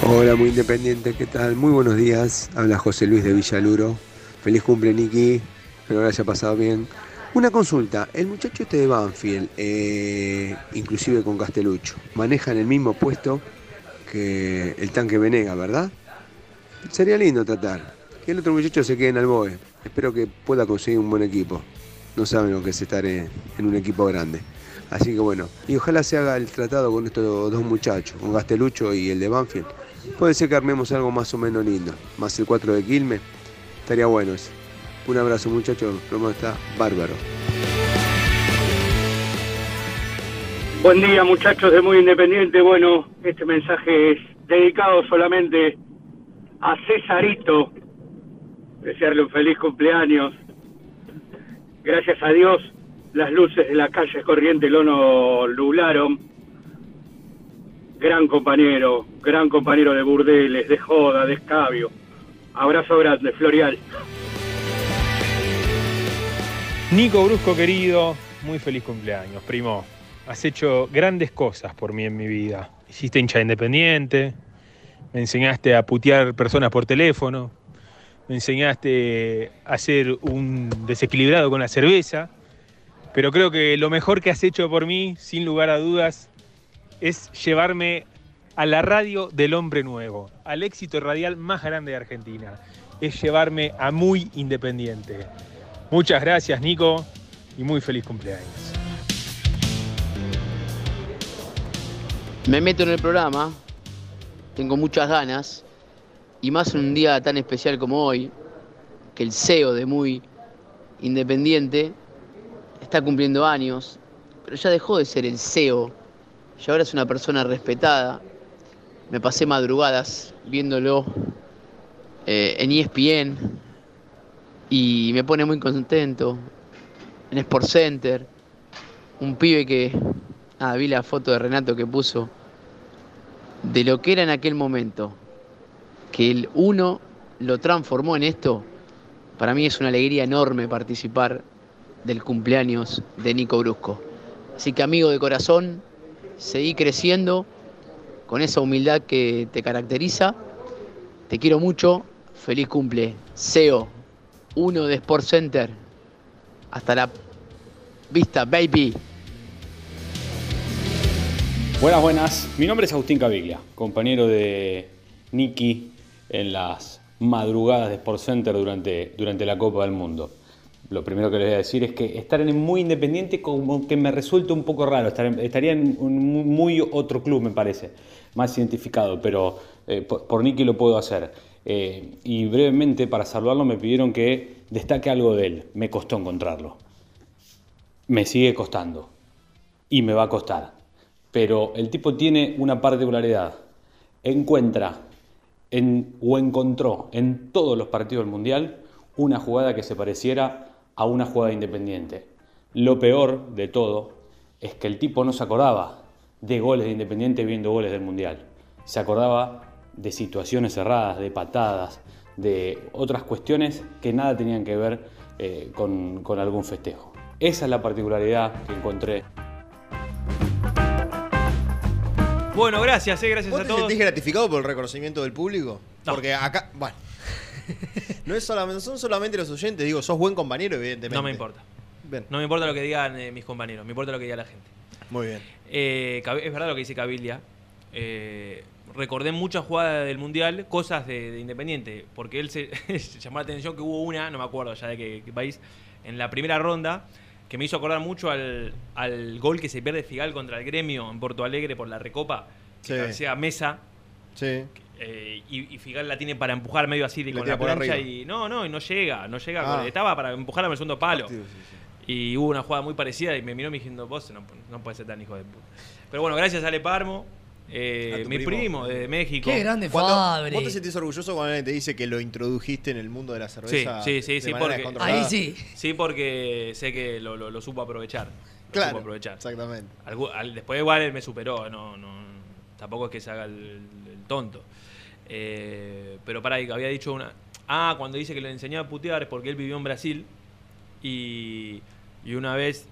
Hola, muy independiente, ¿qué tal? Muy buenos días. Habla José Luis de Villaluro. Feliz cumple, Niki. Espero que haya pasado bien. Una consulta. El muchacho este de Banfield, eh, inclusive con Castelucho, maneja en el mismo puesto que el tanque Venega, ¿verdad? Sería lindo tratar. Que el otro muchacho se quede en Alboe. Espero que pueda conseguir un buen equipo. No saben lo que es estar en, un equipo grande. Así que bueno, y ojalá se haga el tratado con estos dos muchachos, con Gastelucho y el de Banfield. Puede ser que armemos algo más o menos lindo. Más el 4 de Quilmes. Estaría bueno eso. Un abrazo muchachos, programa está bárbaro. Buen día muchachos de Muy Independiente. Bueno, este mensaje es dedicado solamente a Cesarito. Desearle un feliz cumpleaños. Gracias a Dios, las luces de la calle Corriente lo no nublaron. Gran compañero, gran compañero de burdeles, de joda, de escabio. Abrazo grande, Florial. Nico Brusco querido, muy feliz cumpleaños, primo. Has hecho grandes cosas por mí en mi vida. Hiciste hincha independiente, me enseñaste a putear personas por teléfono, me enseñaste a ser un desequilibrado con la cerveza, pero creo que lo mejor que has hecho por mí, sin lugar a dudas, es llevarme a la radio del hombre nuevo, al éxito radial más grande de Argentina. Es llevarme a muy independiente. Muchas gracias, Nico, y muy feliz cumpleaños. Me meto en el programa, tengo muchas ganas, y más en un día tan especial como hoy, que el CEO de Muy Independiente está cumpliendo años, pero ya dejó de ser el CEO, y ahora es una persona respetada. Me pasé madrugadas viéndolo eh, en ESPN y me pone muy contento. En Sport Center, un pibe que Ah, vi la foto de Renato que puso de lo que era en aquel momento, que el uno lo transformó en esto. Para mí es una alegría enorme participar del cumpleaños de Nico Brusco. Así que amigo de corazón, seguí creciendo con esa humildad que te caracteriza. Te quiero mucho. Feliz cumple. SEO 1 de Sport Center. Hasta la vista, baby. Buenas, buenas. Mi nombre es Agustín Caviglia, compañero de Nicky en las madrugadas de Sport Center durante, durante la Copa del Mundo. Lo primero que les voy a decir es que estar en muy independiente como que me resulta un poco raro. Estar estaría en un muy otro club, me parece, más identificado, pero eh, por, por Nicky lo puedo hacer. Eh, y brevemente, para saludarlo, me pidieron que destaque algo de él. Me costó encontrarlo. Me sigue costando. Y me va a costar. Pero el tipo tiene una particularidad. Encuentra en- o encontró en todos los partidos del Mundial una jugada que se pareciera a una jugada independiente. Lo peor de todo es que el tipo no se acordaba de goles de Independiente viendo goles del Mundial. Se acordaba de situaciones cerradas, de patadas, de otras cuestiones que nada tenían que ver eh, con, con algún festejo. Esa es la particularidad que encontré. Bueno, gracias, eh, gracias ¿Vos a te todos. sentís gratificado por el reconocimiento del público? Porque acá, bueno, no es solamente, son solamente los oyentes, digo, sos buen compañero, evidentemente. No me importa. Bien. No me importa lo que digan eh, mis compañeros, me importa lo que diga la gente. Muy bien. Eh, es verdad lo que dice Cabilia. Recordé muchas jugadas del Mundial, cosas de, de Independiente, porque él se, llamó la atención que hubo una, no me acuerdo ya de qué, qué país, en la primera ronda, que me hizo acordar mucho al, al gol que se pierde Figal contra el gremio en Porto Alegre por la Recopa, que Sí. Mesa. Sí. eh, y, y Figal la tiene para empujar medio así de- con la plancha y no, no, y no llega, no llega, Ah. estaba para empujarla en el segundo palo. Y hubo una jugada muy parecida y me miró me diciendo, vos no, no puedes ser tan hijo de puta. Pero bueno, gracias a Ale Parmo, eh, mi primo. primo, de México. Cuando- ¿Vos te sentís orgulloso cuando alguien te dice que lo introdujiste en el mundo de la Sí, cerveza? sí, sí, de sí, porque, descontrolada? Sí, porque sé que lo, lo- lo supo aprovechar. Lo Claro, supo aprovechar. Exactamente. Al- después igual él me superó, no, no, tampoco es que se haga el, el tonto. Eh, pero para que había dicho una... Ah, cuando dice que le enseñó a putear es porque él vivió en Brasil y, y una vez...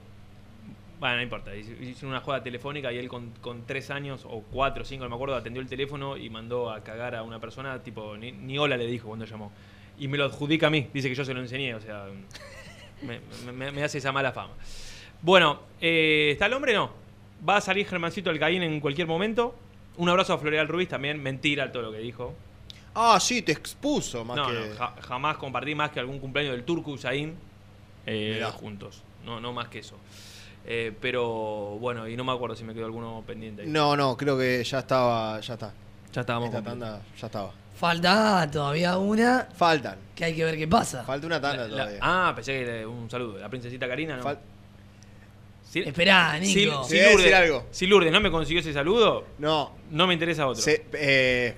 Bueno, no importa, hice hice una jugada telefónica y él con, con tres años o cuatro o cinco, no me acuerdo, atendió el teléfono y mandó a cagar a una persona, tipo, ni, ni hola le dijo cuando llamó. Y me lo adjudica a mí, dice que yo se lo enseñé, o sea, me, me- me hace esa mala fama. Bueno, eh, ¿está el hombre? No. Va a salir Germancito Alcaín en cualquier momento. Un abrazo a Floreal Ruiz también. Mentira todo lo que dijo. Ah, sí, te expuso más no, que. no, ja- jamás compartí más que algún cumpleaños del Turco Usain eh, juntos. No, no más que eso. Eh, pero bueno, y no me acuerdo si me quedó alguno pendiente. ahí. No, no, creo que ya estaba. Ya está. Ya estábamos Esta tanda ya estaba. Falta todavía una. Faltan. Que hay que ver qué pasa. Falta una tanda La- todavía. ah, pensé que le- un saludo. La princesita Karina, ¿no? Fal- Si- Esperá, si- Nico. Si, decir Lourdes, algo. si Lourdes no me consiguió ese saludo, No. no me interesa otro. Se, eh,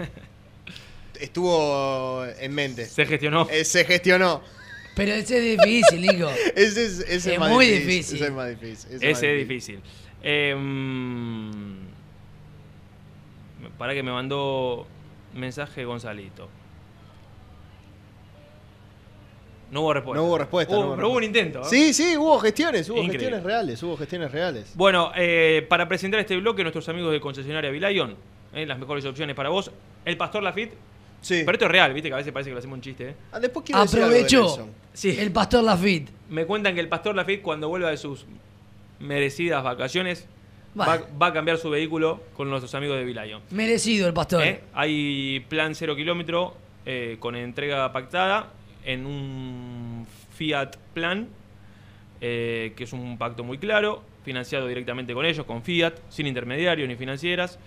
estuvo en mente. Se gestionó. Eh, se gestionó. Pero ese es difícil, Nico. Ese es, ese es Es más muy difícil. difícil. Ese es más difícil. Ese es difícil. Eh, mm, para que me mandó mensaje Gonzalito. No hubo respuesta. No hubo respuesta. Hubo- no hubo pero hubo un intento. ¿eh? Sí, sí, hubo gestiones. Hubo Increíble. gestiones reales. Hubo gestiones reales. Bueno, eh, para presentar este bloque, nuestros amigos de concesionaria Vilayon, eh, las mejores opciones para vos. El Pastor Lafitte. Sí. Pero esto es real, viste que a veces parece que lo hacemos un chiste. ¿eh? Ah, después quiero decir algo de. Sí. el pastor Lafitte. Me cuentan que el Pastor Lafitte, cuando vuelva de sus merecidas vacaciones, va, a cambiar su vehículo con nuestros amigos de Vilayon. Merecido el pastor. ¿Eh? Hay plan cero kilómetro eh, con entrega pactada en un Fiat Plan, eh, que es un pacto muy claro, financiado directamente con ellos, con Fiat, sin intermediarios ni financieras,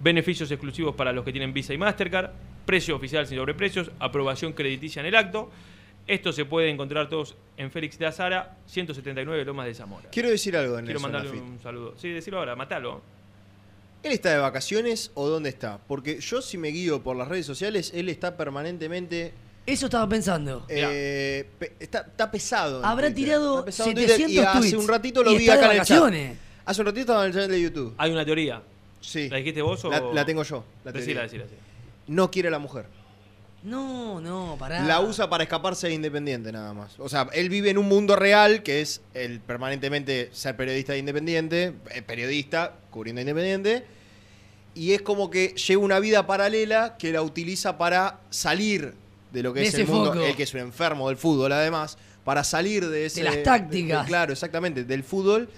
beneficios exclusivos para los que tienen Visa y Mastercard, precio oficial sin sobreprecios, aprobación crediticia en el acto. Esto se puede encontrar todos en Félix de Azara, 179 Lomas de Zamora. Quiero decir algo de Quiero mandarle Lafitte. un saludo. Sí, decirlo ahora, matalo. ¿Él está de vacaciones o dónde está? Porque yo si me guío por las redes sociales, él está permanentemente... Eso estaba pensando. eh, pe- está, está pesado. en Habrá Twitter. tirado Está pesado en Twitter 700 y hace un ratito lo Y vi está de acá en el chat. vacaciones. Hace un ratito estaba en el canal de YouTube. Hay una teoría. Sí. ¿La dijiste vos o...? La, la tengo yo. La Decila, teoría. decila, decila. No quiere a la mujer. No, no, pará. La usa para escaparse de Independiente nada más. O sea, él vive en un mundo real que es el permanentemente ser periodista de Independiente, eh, periodista cubriendo a Independiente, y es como que lleva una vida paralela que la utiliza para salir de lo que De es el mundo, el que es un enfermo del fútbol además, para salir de ese... las tácticas. de- claro, exactamente, del fútbol.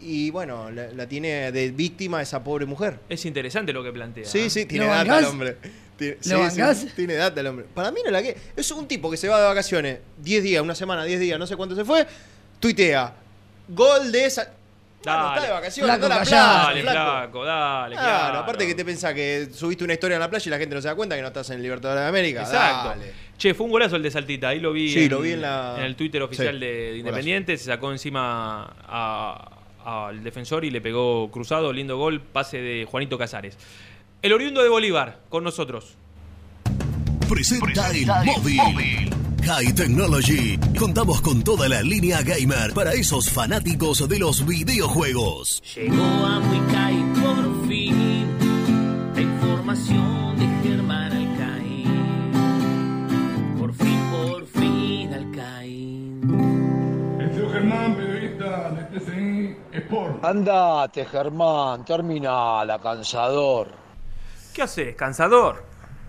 Y bueno, la, la tiene de víctima esa pobre mujer. Es interesante lo que plantea. Sí, sí, tiene ¿Lo data el hombre. Tiene, ¿Lo sí, sí, tiene data el hombre. Para mí no la que. Es un tipo que se va de vacaciones 10 días, una semana, 10 días, no sé cuánto se fue. Tuitea. Gol de esa. Bueno, está de Dale. vacaciones, Flaco, la playa, Dale, flaco. flaco, dale, Claro, claro. aparte que te pensás que subiste una historia en la playa y la gente no se da cuenta que no estás en el Libertadores de América. Exacto. Dale. Che, fue un golazo el de Saltita. Ahí lo vi, Sí, en, lo vi en la- en el Twitter oficial Sí, de, de golazo. Independiente. Se sacó encima a- al defensor y le pegó cruzado. Lindo gol, pase de Juanito Casares. El oriundo de Bolívar, con nosotros. Presenta el móvil. High Technology. Contamos con toda la línea gamer para esos fanáticos de los videojuegos. Llegó a Muicay por fin la información Andate, Germán, terminala, cansador. ¿Qué haces, cansador?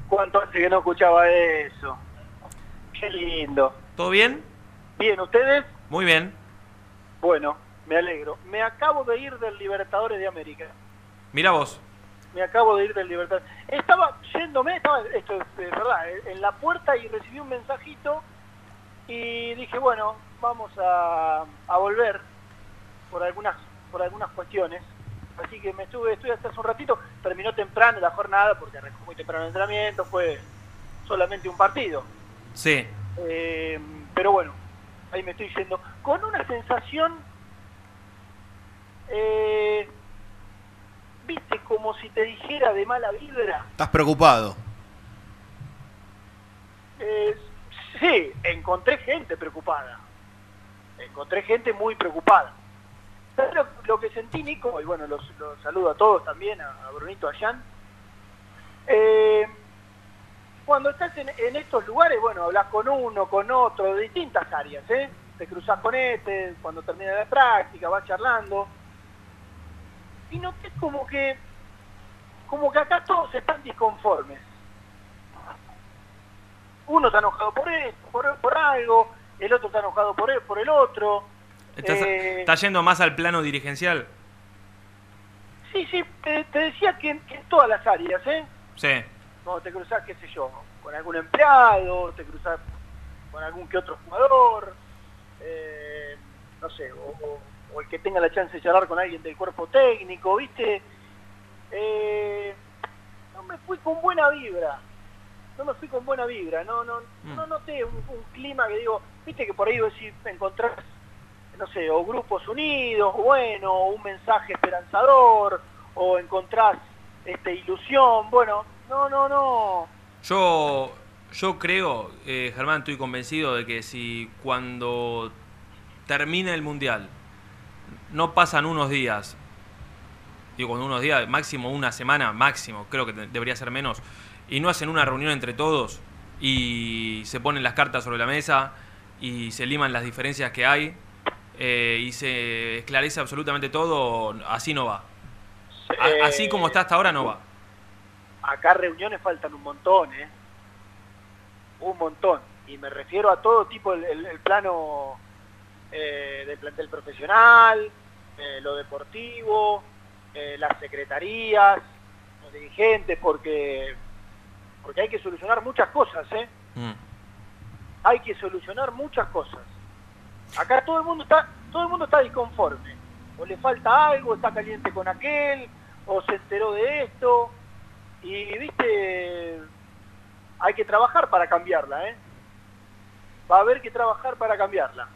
¿Cuánto hace que no escuchaba eso? Qué lindo. ¿Todo bien? Bien, ¿ustedes? Muy bien. Bueno, me alegro. Me acabo de ir del Libertadores de América. Mira vos. Me acabo de ir del Libertadores. Estaba yéndome, estaba, esto es eh, verdad, eh, en la puerta y recibí un mensajito y dije, bueno, vamos a, a volver por algunas por algunas cuestiones. Así que me estuve, estuve hasta hace un ratito, terminó temprano la jornada porque arrancó muy temprano el entrenamiento, fue solamente un partido. Sí. Eh, pero bueno, ahí me estoy yendo. Con una sensación, eh, viste, como si te dijera de mala vibra. Estás preocupado. Eh, sí, encontré gente preocupada. Encontré gente muy preocupada. ¿Sabes lo, que sentí, Nico? Y bueno, los, saludo a todos también, a, a Brunito, a Jan. Eh, cuando estás en, estos lugares, bueno, hablas con uno, con otro, de distintas áreas, ¿eh? Te cruzas con este, cuando termina la práctica, vas charlando. Y noté como que, como que acá todos están disconformes. Uno está enojado por esto, por, por algo, el otro está enojado por, el- por el otro. ¿Estás, Eh, estás yendo más al plano dirigencial? Sí, sí, te, te decía que en, que en todas las áreas, ¿eh? Sí. Cuando te cruzás, qué sé yo, con algún empleado, te cruzás con algún que otro jugador, eh, no sé, o, o- o el que tenga la chance de charlar con alguien del cuerpo técnico, ¿viste? Eh, no me fui con buena vibra, no me fui con buena vibra, no no no noté un, un clima que digo, viste que por ahí vos decís, encontrás, no sé, o grupos unidos, bueno, o un mensaje esperanzador, o encontrás este ilusión, bueno, no, no, no, Yo, yo creo, eh, Germán, estoy convencido de que si cuando termine el Mundial no pasan unos días, digo unos días, máximo una semana, máximo, creo que debería ser menos, y no hacen una reunión entre todos y se ponen las cartas sobre la mesa y se liman las diferencias que hay eh, y se esclarece absolutamente todo, así no va. A- así como está hasta ahora no va. acá reuniones faltan un montón, ¿eh? Un montón. Y me refiero a todo tipo, el, el- el plano eh, del plantel profesional, eh, lo deportivo, eh, las secretarías, los dirigentes, porque, porque hay que solucionar muchas cosas, ¿eh? Mm. Hay que solucionar muchas cosas. Acá todo el mundo está, todo el mundo está disconforme. O le falta algo, está caliente con aquel, o se enteró de esto. Y viste, hay que trabajar para cambiarla, ¿eh? Va a haber que trabajar para cambiarla.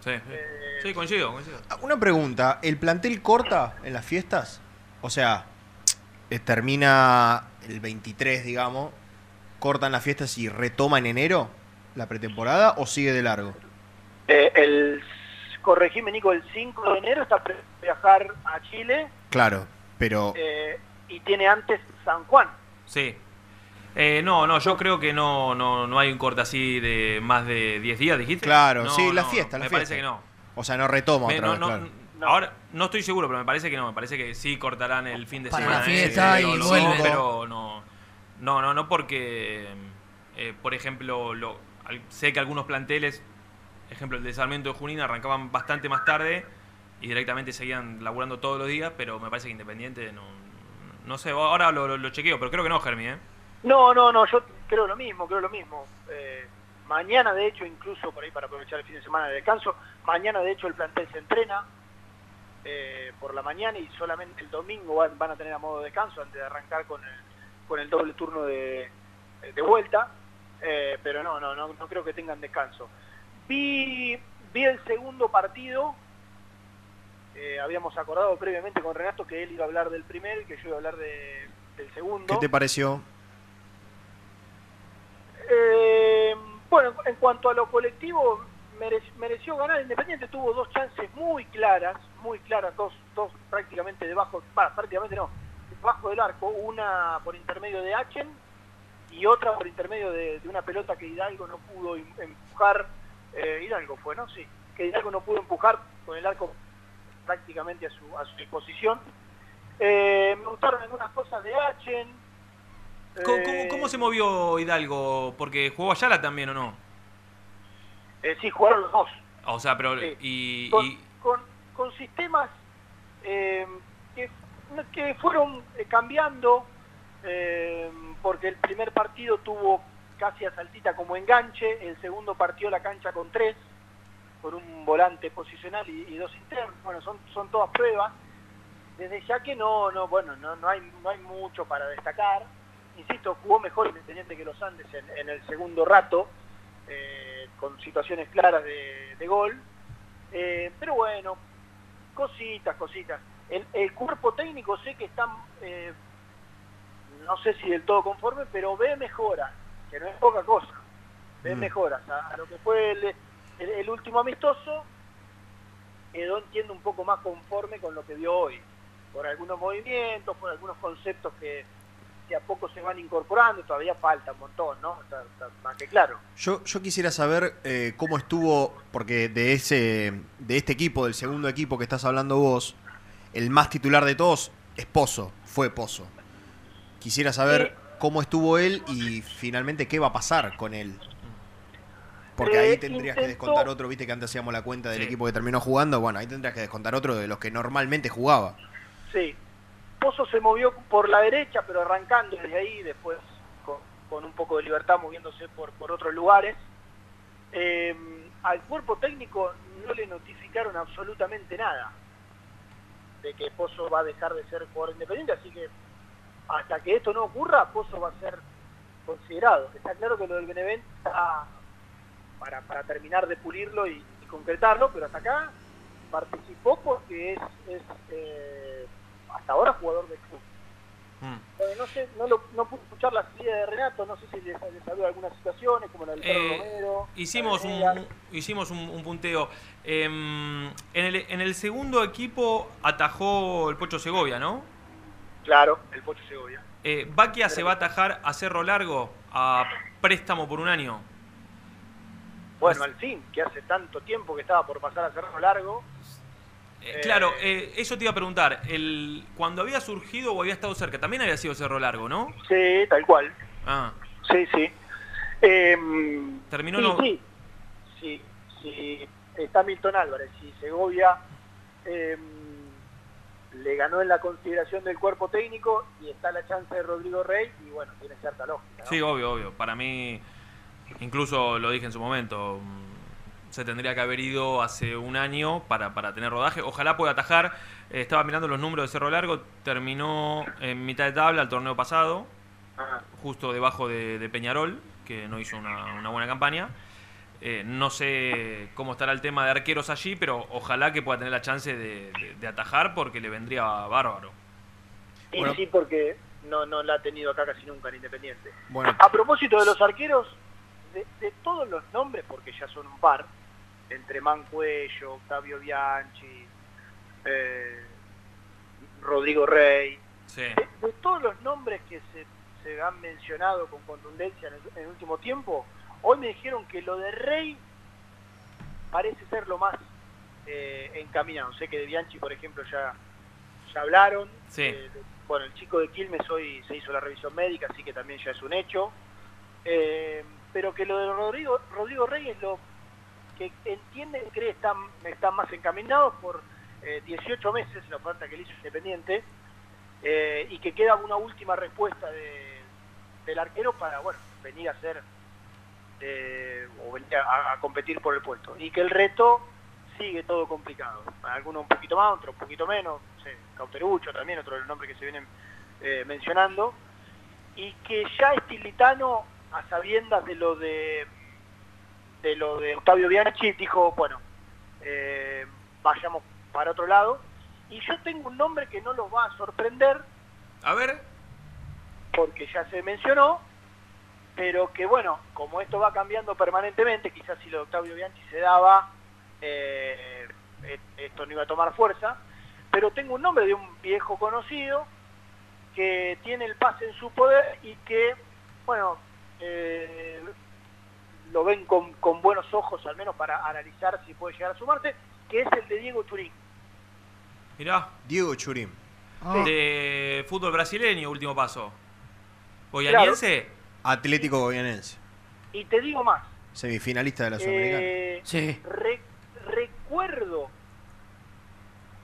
Sí, sí. Sí, coincido, coincido. Una pregunta, ¿el plantel corta en las fiestas? O sea, eh, termina el 23, digamos, cortan las fiestas y retoma en enero la pretemporada o sigue de largo? Eh, el, corregime Nico, el 5 de enero está pre viajar a Chile Claro, pero eh, y tiene antes San Juan. Sí. Eh, no, no, yo creo que no, no, no hay un corte así de más de 10 días, dijiste. Claro, No, sí, la no, fiesta, la Me fiesta. parece que no. o sea, no retoma Me- otra no, vez, no, claro. Ahora no estoy seguro, pero me parece que no. Me parece que sí cortarán el fin de Para semana. la fiesta y lo- vuelven. Pero no, no, no, no porque Eh, por ejemplo, lo, al- sé que algunos planteles, ejemplo el de Sarmiento de Junín, arrancaban bastante más tarde y directamente seguían laburando todos los días, pero me parece que Independiente no, no sé, ahora lo, lo- chequeo, pero creo que no, Germi, ¿eh? No, no, no, yo creo lo mismo, creo lo mismo. Eh, mañana, de hecho, incluso por ahí para aprovechar el fin de semana de descanso, mañana, de hecho, el plantel se entrena eh, por la mañana y solamente el domingo van, van a tener a modo de descanso antes de arrancar con el, con el doble turno de, de vuelta. Eh, pero no, no, no, no creo que tengan descanso. Vi, vi el segundo partido. eh, habíamos acordado previamente con Renato que él iba a hablar del primero y que yo iba a hablar de- del segundo. ¿Qué te pareció? Eh, bueno, en cuanto a lo colectivo, mere- mereció ganar. Independiente tuvo dos chances muy claras, muy claras, dos, dos prácticamente debajo, bah, prácticamente no, debajo del arco, una por intermedio de Achen y otra por intermedio de, de una pelota que Hidalgo no pudo em- empujar. Eh, Hidalgo fue, ¿no? Sí, que Hidalgo no pudo empujar con el arco prácticamente a su, a su disposición. Eh, me gustaron algunas cosas de Achen. ¿Cómo, Eh, cómo- cómo se movió Hidalgo? Porque jugó Ayala también, ¿o no? eh, sí, jugaron los dos. O sea, pero... Sí. Y, con, y- con, con sistemas eh, que, que fueron eh, cambiando, eh, porque el primer partido tuvo casi a Saltita como enganche, el segundo partió la cancha con tres, con un volante posicional y, dos internos, bueno, son, son todas pruebas, desde ya que no, no, bueno, no, no hay, no hay mucho para destacar, insisto, jugó mejor Independiente que los Andes en, el segundo rato, eh, con situaciones claras de, gol, eh, pero bueno, cositas, cositas. El, cuerpo técnico sé que está, eh, no sé si del todo conforme, pero ve mejoras, que no es poca cosa. Ve Mm. mejoras. A, a lo que fue el, el- el último amistoso, quedó, entiendo, un poco más conforme con lo que vio hoy. Por algunos movimientos, por algunos conceptos que, que a poco se van incorporando, todavía falta un montón, ¿no? Está, está más que claro. Yo, yo quisiera saber eh, cómo estuvo, porque de ese de este equipo, del segundo equipo que estás hablando vos, el más titular de todos es Pozo, fue Pozo. Quisiera saber cómo estuvo él y finalmente qué va a pasar con él. Porque ahí Eh, tendrías que descontar otro, viste que antes hacíamos la cuenta del Sí. equipo que terminó jugando, bueno, ahí tendrías que descontar otro de los que normalmente jugaba. Sí. Pozo se movió por la derecha, pero arrancando desde ahí, después con, con un poco de libertad moviéndose por, por otros lugares. Eh, al cuerpo técnico no le notificaron absolutamente nada de que Pozo va a dejar de ser jugador independiente, así que hasta que esto no ocurra, Pozo va a ser considerado. Está claro que lo del Benevento está para, para terminar de pulirlo y, y concretarlo, pero hasta acá participó porque es, es, eh, hasta ahora jugador de club. Mm. Bueno, no sé, no, lo, no pude escuchar la salida de Renato, no sé si les, les de algunas situaciones, como la del Eh, Romero. Hicimos un, hicimos un, un punteo. Em, en, el, en el segundo equipo atajó el Pocho Segovia, ¿no? Claro, el Pocho Segovia. Eh, Baquia se va a atajar a Cerro Largo a préstamo por un año. Bueno, al fin, que hace tanto tiempo que estaba por pasar a Cerro Largo. Eh, claro, eh, eso te iba a preguntar. El, cuando había surgido o había estado cerca, también había sido Cerro Largo, ¿no? Sí, tal cual. Ah, Sí, sí. Em, terminó sí, no- sí, sí, sí, está Milton Álvarez y Segovia em, le ganó en la consideración del cuerpo técnico y está la chance de Rodrigo Rey y bueno, tiene cierta lógica. ¿no? Sí, obvio, obvio. Para mí, incluso lo dije en su momento, se tendría que haber ido hace un año para, para tener rodaje. Ojalá pueda atajar. Eh, estaba mirando los números de Cerro Largo, terminó en mitad de tabla el torneo pasado, justo debajo de, de Peñarol, que no hizo una, una buena campaña. Eh, no sé cómo estará el tema de arqueros allí, pero ojalá que pueda tener la chance de, de- de atajar porque le vendría bárbaro. Y Bueno. sí, porque no, no la ha tenido acá casi nunca en Independiente. Bueno, A propósito de los arqueros, de, de todos los nombres, porque ya son un par, entre Mancuello, Octavio Bianchi, eh, Rodrigo Rey, Sí. de, de todos los nombres que se, se han mencionado con contundencia en el, en el último tiempo, hoy me dijeron que lo de Rey parece ser lo más eh, encaminado. Sé que de Bianchi, por ejemplo, ya, ya hablaron. Sí. Eh, bueno, el chico de Quilmes hoy se hizo la revisión médica, así que también ya es un hecho. Eh, pero que lo de Rodrigo, Rodrigo Reyes lo que entienden que cree están, están más encaminados por eh, 18 meses la oferta que le hizo Independiente y que queda una última respuesta de- del arquero para bueno venir a hacer eh, o venir a, a competir por el puesto. Y que el resto sigue todo complicado. Algunos un poquito más otros un poquito menos. No sé, Cauterucho también otro de los nombres que se vienen eh, mencionando. Y que ya Estilitano a sabiendas de lo de de lo de Octavio Bianchi dijo bueno eh, vayamos para otro lado y yo tengo un nombre que no los va a sorprender. A ver. porque ya se mencionó pero que bueno como esto va cambiando permanentemente quizás si lo de Octavio Bianchi se daba eh, eh, esto no iba a tomar fuerza pero tengo un nombre de un viejo conocido que tiene el pase en su poder y que, bueno, eh, lo ven con, con buenos ojos, al menos para analizar si puede llegar a sumarse, que es el de Diego Churín. Mirá. Diego Churín. De fútbol brasileño, último paso. ¿Goianiense? Atlético Goianense. Y te digo más, Semifinalista de la Sudamericana. eh, re- recuerdo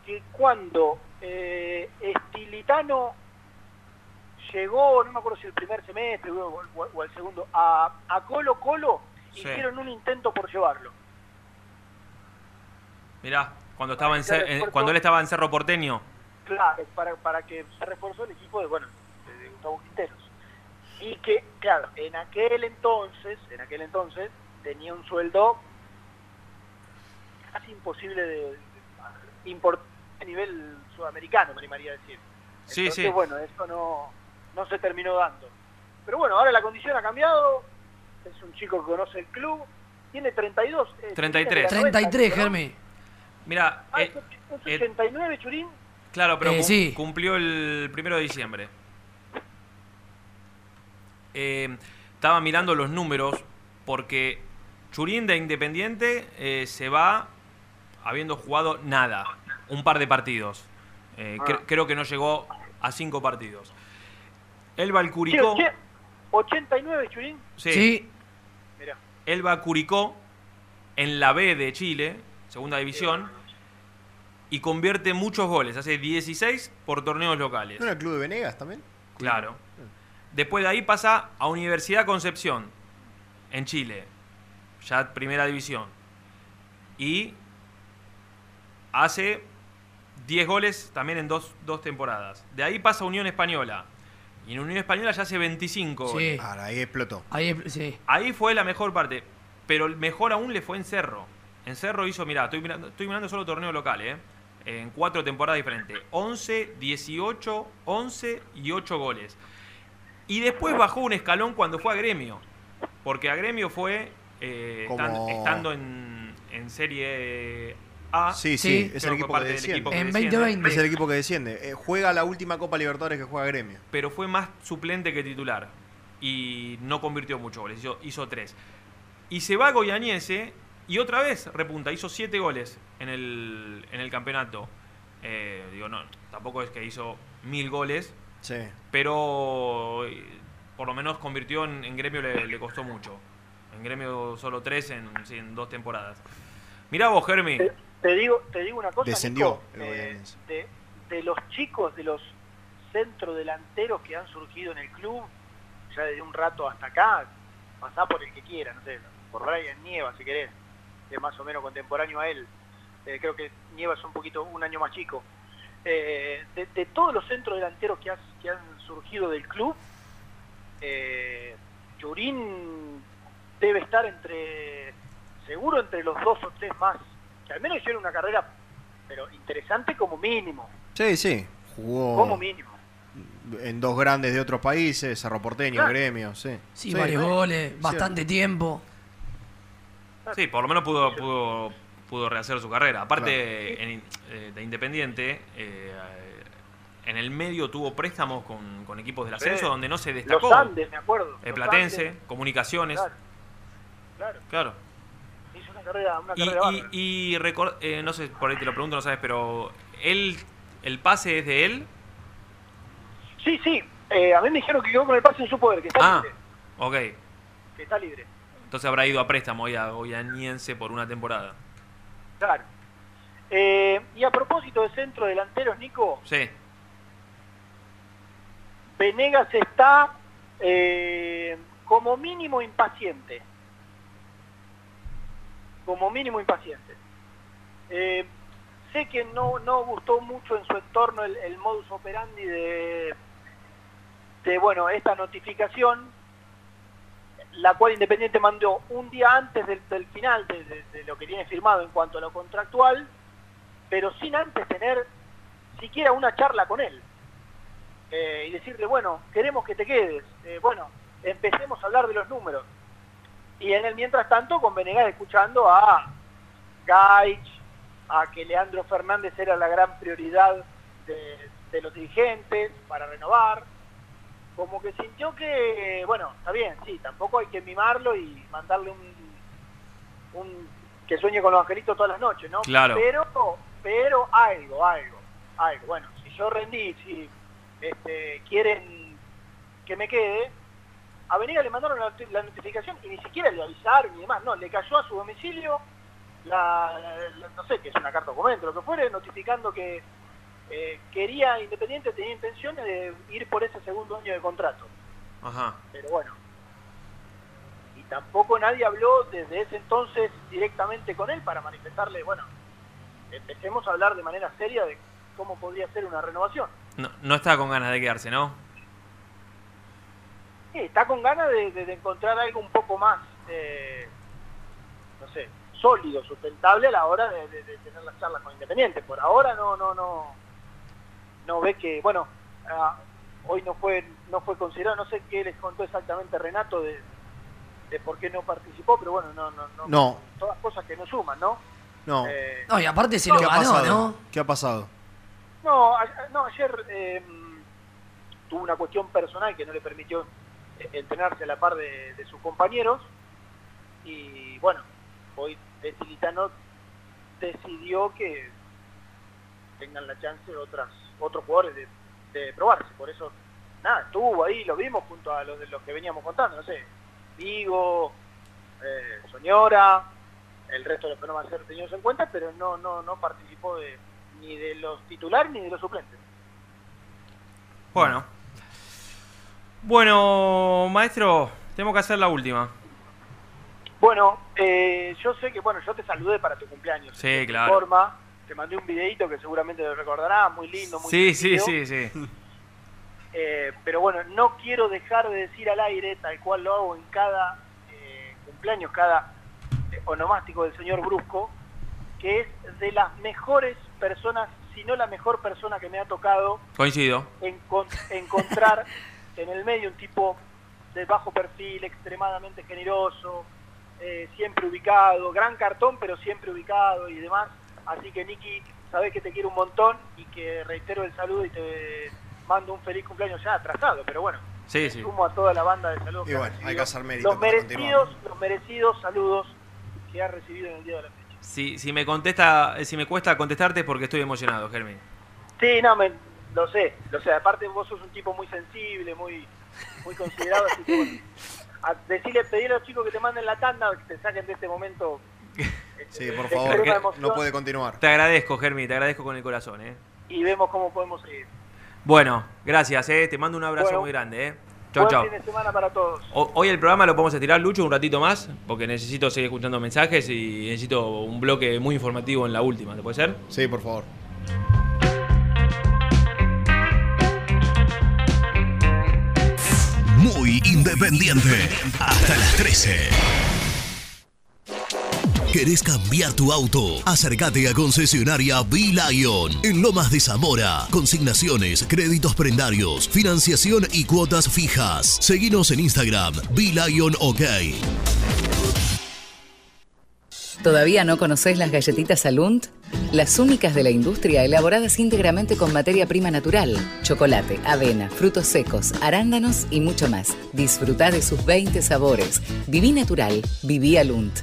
que cuando eh, Estilitano llegó, no me acuerdo si el primer semestre o, o- o el segundo, a, a Colo Colo, Sí. hicieron un intento por llevarlo. Mirá, cuando, estaba en Cer- refuerzo. cuando él estaba en Cerro Porteño. Claro, para, para que se reforzó el equipo de, bueno, de, de Gustavo Quinteros. Y que, claro, en aquel entonces, en aquel entonces, tenía un sueldo casi imposible de, de importar a nivel sudamericano, me animaría a decir. Sí, Entonces, sí. bueno, eso no, no se terminó dando. Pero bueno, ahora la condición ha cambiado, es un chico que conoce el club, tiene 32. eh, 33. tiene de la 33, ¿no? Germi. Mira, Ah, eh, es eh, 89, Churín. claro, pero Eh, cum- sí. cumplió el primero de diciembre. Eh, estaba mirando los números porque Churín de Independiente eh, se va habiendo jugado nada, un par de partidos. Eh, Ah. cre- creo que no llegó a cinco partidos. Elba el Sí, Curicó. oche- 89, Churín. Sí. Mirá. Elba Curicó en la B de Chile, segunda división, y convierte muchos goles. Hace 16 por torneos locales. ¿No era el club de Venegas también? Claro. Después de ahí pasa a Universidad Concepción, en Chile, ya primera división. Y hace 10 goles también en dos, dos temporadas. De ahí pasa a Unión Española. Y en Unión Española ya hace 25 Sí. goles. Ahora, ahí explotó. Ahí, es- sí. Ahí fue la mejor parte. Pero el mejor aún le fue en Cerro. En Cerro hizo, mirá, estoy mirando, estoy mirando solo torneo local, ¿eh? En cuatro temporadas diferentes. 11, 18, 11 y 8 goles. Y después bajó un escalón cuando fue a Gremio. Porque a Gremio fue eh, Como- estan- estando en, en Serie A. Sí, sí, es el equipo parte que del desciende. equipo que En desciende. 2020. Es el equipo que desciende. Eh, juega la última Copa Libertadores que juega Gremio. pero fue más suplente que titular. Y no convirtió muchos goles, hizo, hizo tres. Y se va a Goianiense y otra vez repunta, hizo siete goles en el, en el campeonato. Eh, digo, no, tampoco es que hizo mil goles, Sí. pero eh, por lo menos convirtió en, en gremio, le, le costó mucho. En gremio solo tres en, sí, en dos temporadas. Mirá vos, Germi. Te, te digo, te digo una cosa. Descendió Nico, eh, de, de los chicos, de los centrodelanteros que han surgido en el club, ya desde un rato hasta acá, pasá por el que quiera, no sé, por Ryan Nieva, si querés, que es más o menos contemporáneo a él. Eh, creo que Nieva es un poquito, un año más chico. Eh, de, de todos los centrodelanteros que, has- que han surgido del club, eh, Yurín debe estar entre, seguro entre los dos o tres más, que al menos hicieron una carrera, pero interesante como mínimo, Sí, sí. Jugó como mínimo. en dos grandes de otros países, Cerro Porteño, Claro. Gremio, sí. Sí, varios goles, bastante tiempo. Sí, por lo menos pudo, pudo, pudo rehacer su carrera. Aparte, en- eh, de Independiente, eh, en el medio tuvo préstamos con, con equipos del ascenso donde no se destacó. Los Andes, me acuerdo. Eh, los Platense, Andes. Comunicaciones. Claro, claro. Claro. Hizo una carrera, una Y, carrera y, y recor- eh, no sé, por ahí te lo pregunto, no sabes, pero él, el pase es de él. Sí, sí. eh, a mí me dijeron que quedó con el pase en su poder, que está Ah, libre. ok. que está libre. Entonces habrá ido a préstamo hoy a Goianiense por una temporada. Claro. Eh, y a propósito de centro delanteros, Nico, Sí. Venegas está eh, como mínimo impaciente. Como mínimo impaciente. Eh, sé que no, no gustó mucho en su entorno el, el modus operandi de, de, bueno, esta notificación, la cual Independiente mandó un día antes del, final de, lo que tiene firmado en cuanto a lo contractual, pero sin antes tener siquiera una charla con él eh, y decirle, bueno, queremos que te quedes, eh, bueno, empecemos a hablar de los números. Y en el mientras tanto, con Venegas escuchando a Gaich, a que Leandro Fernández era la gran prioridad de los dirigentes para renovar, como que sintió que, bueno, está bien, sí, tampoco hay que mimarlo y mandarle un, un que sueñe con los angelitos todas las noches, ¿no? Claro. Pero, pero algo, algo, algo. Bueno, si yo rendí, si este, quieren que me quede, a Venegas le mandaron la, la notificación y ni siquiera le avisaron ni demás, no, le cayó a su domicilio la, la- no sé, que es una carta documento, lo que fuere, notificando que eh, quería Independiente, tenía intenciones de ir por ese segundo año de contrato. Ajá. Pero bueno, y tampoco nadie habló desde ese entonces directamente con él para manifestarle, bueno, empecemos a hablar de manera seria de cómo podría ser una renovación. No, no está con ganas de quedarse, ¿no? Sí, está con ganas de, de- de encontrar algo un poco más, eh, no sé, sólido, sustentable a la hora de, de- de tener las charlas con Independiente. Por ahora no, no, no, no ve que, bueno, ah, hoy no fue, no fue considerado, no sé qué les contó exactamente Renato de, de por qué no participó, pero bueno, no, no, no, No. todas cosas que no suman, ¿no? No. Eh, No, y aparte se No, lo ¿Qué ha ganó, pasado? ¿no? ¿Qué ha pasado? No, a- no ayer eh, tuvo una cuestión personal que no le permitió eh, entrenarse a la par de, de sus compañeros y bueno, hoy Tilitano decidió que tengan la chance otras otros jugadores de, de probarse, por eso nada, estuvo ahí, lo vimos junto a los de los que veníamos contando, no sé, Vigo, eh, Soñora, el resto de los que no van a ser tenidos en cuenta, pero no, no, no participó de, ni de los titulares ni de los suplentes. Bueno. Bueno, maestro, tenemos que hacer la última. Bueno, eh, yo sé que, bueno, yo te saludé para tu cumpleaños. Sí, de claro. Forma, te mandé un videito que seguramente lo recordarás, muy lindo, muy Sí, sí, sí, sí. Eh, pero bueno, no quiero dejar de decir al aire, tal cual lo hago en cada eh, cumpleaños, cada eh, onomástico del señor Brusco, que es de las mejores personas, si no la mejor persona que me ha tocado Coincido. encon- encontrar en el medio un tipo de bajo perfil, extremadamente generoso, eh, siempre ubicado, gran cartón, pero siempre ubicado y demás. Así que Nicky, sabes que te quiero un montón y que reitero el saludo y te mando un feliz cumpleaños ya atrasado, pero bueno, Sí, sí. sumo a toda la banda de saludos Y que bueno, hay que hacer mérito los merecidos, los merecidos saludos que ha recibido en el día de la fecha. Si, si me contesta, si me cuesta contestarte es porque estoy emocionado, Germín. Sí, no, me, lo sé, lo sé. Aparte vos sos un tipo muy sensible, muy muy considerado, así que bueno, a decirle, pedirle a los chicos que te manden la tanda, que te saquen de este momento. Sí, por favor, que no puede continuar. Te agradezco, Germín, te agradezco con el corazón, ¿eh? Y vemos cómo podemos seguir. Bueno, gracias, ¿eh? Te mando un abrazo Bueno, muy grande, ¿eh? Chau, Buen chau. fin de semana para todos. O- Hoy el programa lo podemos estirar, Lucho, un ratito más, porque necesito seguir escuchando mensajes y necesito un bloque muy informativo en la última, ¿te puede ser? Sí, por favor. Muy independiente. Hasta las 13. ¿Querés cambiar tu auto? Acércate a concesionaria B-Lion en Lomas de Zamora. Consignaciones, créditos prendarios, financiación y cuotas fijas. Seguinos en Instagram, B-Lion OK. ¿Todavía no conoces las galletitas Alunt? Las únicas de la industria elaboradas íntegramente con materia prima natural, chocolate, avena, frutos secos, arándanos y mucho más. Disfruta de sus 20 sabores. Viví natural, viví Alunt.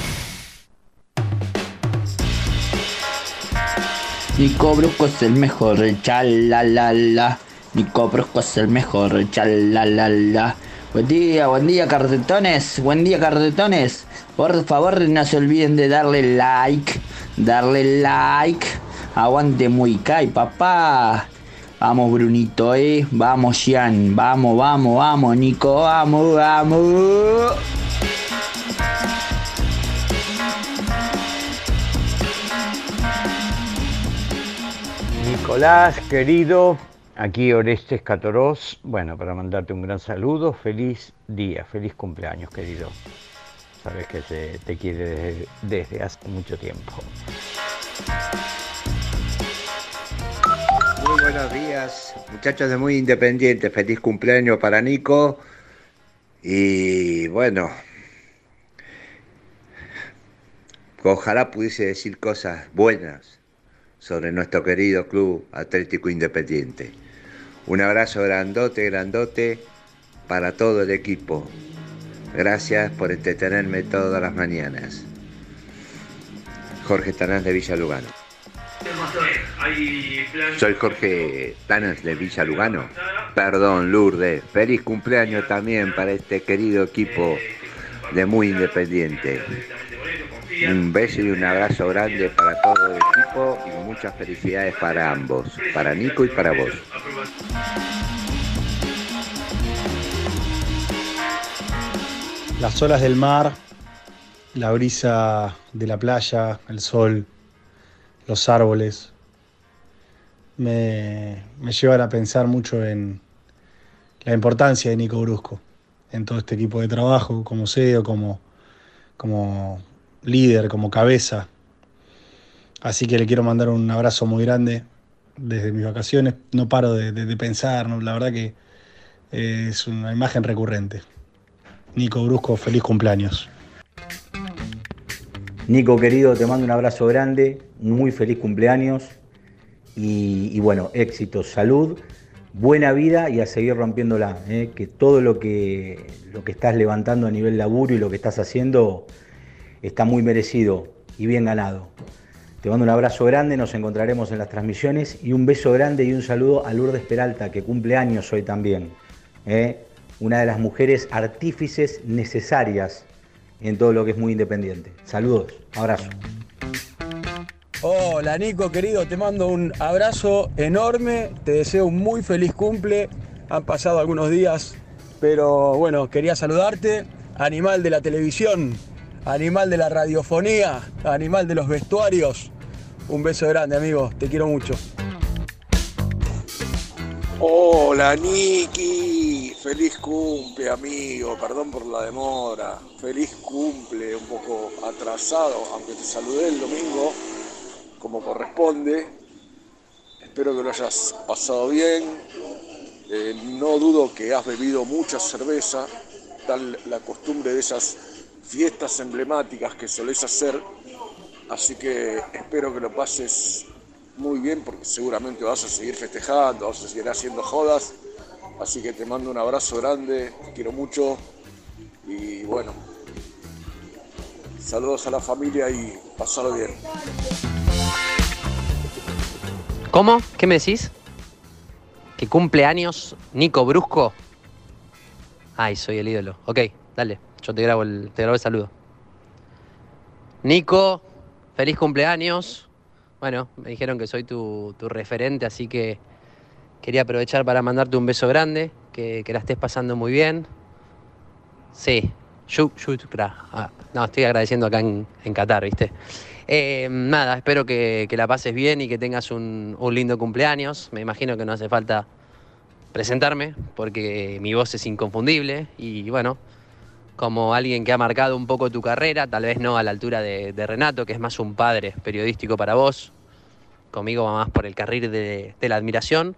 Nico Brusco es el mejor, chalalala. Nico Brusco es el mejor, chalalala. Buen día, buen día, cartetones. Buen día, cartetones. Por favor, no se olviden de darle like. Darle like. Aguante muy kai, papá. Vamos, Brunito, eh. Vamos, Jean. Vamos, vamos, vamos, Nico. Vamos, vamos. Nicolás, querido, aquí Orestes Catorós, bueno, para mandarte un gran saludo, feliz día, feliz cumpleaños, querido. Sabes que se te quiere desde, desde hace mucho tiempo. Muy buenos días, muchachos de Muy Independiente. Feliz cumpleaños para Nico. Y bueno, ojalá pudiese decir cosas buenas sobre nuestro querido club Atlético Independiente. Un abrazo grandote, grandote para todo el equipo. Gracias por entretenerme todas las mañanas. Jorge Tanás de Villa Lugano. Soy Jorge Tanas de Villa Lugano. Perdón, Lourdes. Feliz cumpleaños también para este querido equipo de Muy Independiente. Un beso y un abrazo grande para todo el equipo y muchas felicidades para ambos, para Nico y para vos. Las olas del mar, la brisa de la playa, el sol, los árboles, me, llevan a pensar mucho en la importancia de Nico Brusco en todo este equipo de trabajo, como CEO, como, como líder, como cabeza. Así que le quiero mandar un abrazo muy grande desde mis vacaciones. No paro de, pensar, la verdad que eh, es una imagen recurrente. Nico Brusco, feliz cumpleaños. Nico querido, te mando un abrazo grande, muy feliz cumpleaños y, bueno, éxitos, salud, buena vida y a seguir rompiéndola. ¿eh? Que todo lo que, lo que estás levantando a nivel laburo y lo que estás haciendo está muy merecido y bien ganado. Te mando un abrazo grande, nos encontraremos en las transmisiones y un beso grande y un saludo a Lourdes Peralta, que cumple años hoy también. ¿eh? Una de las mujeres artífices necesarias en todo lo que es muy independiente. Saludos, abrazo. Hola Nico, querido, te mando un abrazo enorme, te deseo un muy feliz cumple. Han pasado algunos días, pero bueno, quería saludarte. Animal de la televisión, animal de la radiofonía, animal de los vestuarios. Un beso grande, amigo, te quiero mucho. Hola Niki, feliz cumple amigo, perdón por la demora, feliz cumple, un poco atrasado, aunque te saludé el domingo como corresponde, espero que lo hayas pasado bien, Eh, no dudo que has bebido mucha cerveza, tal la costumbre de esas fiestas emblemáticas que solés hacer, así que espero que lo pases muy bien porque seguramente vas a seguir festejando, vas a seguir haciendo jodas. Así que te mando un abrazo grande, te quiero mucho y bueno, saludos a la familia y pasarlo bien. ¿Cómo? ¿Qué me decís? ¿Que cumple años Nico Brusco? Ay, soy el ídolo. Ok, dale, yo te grabo el, te grabo el saludo. Nico, feliz cumpleaños. Bueno, me dijeron que soy tu, tu referente, así que quería aprovechar para mandarte un beso grande, que, que la estés pasando muy bien. Sí. Ah, no, estoy agradeciendo acá en, en Qatar, ¿viste? Eh, nada, espero que, que la pases bien y que tengas un, un lindo cumpleaños. Me imagino que no hace falta presentarme porque mi voz es inconfundible y bueno, como alguien que ha marcado un poco tu carrera, tal vez no a la altura de, de Renato, que es más un padre periodístico para vos, conmigo va más por el carril de, la admiración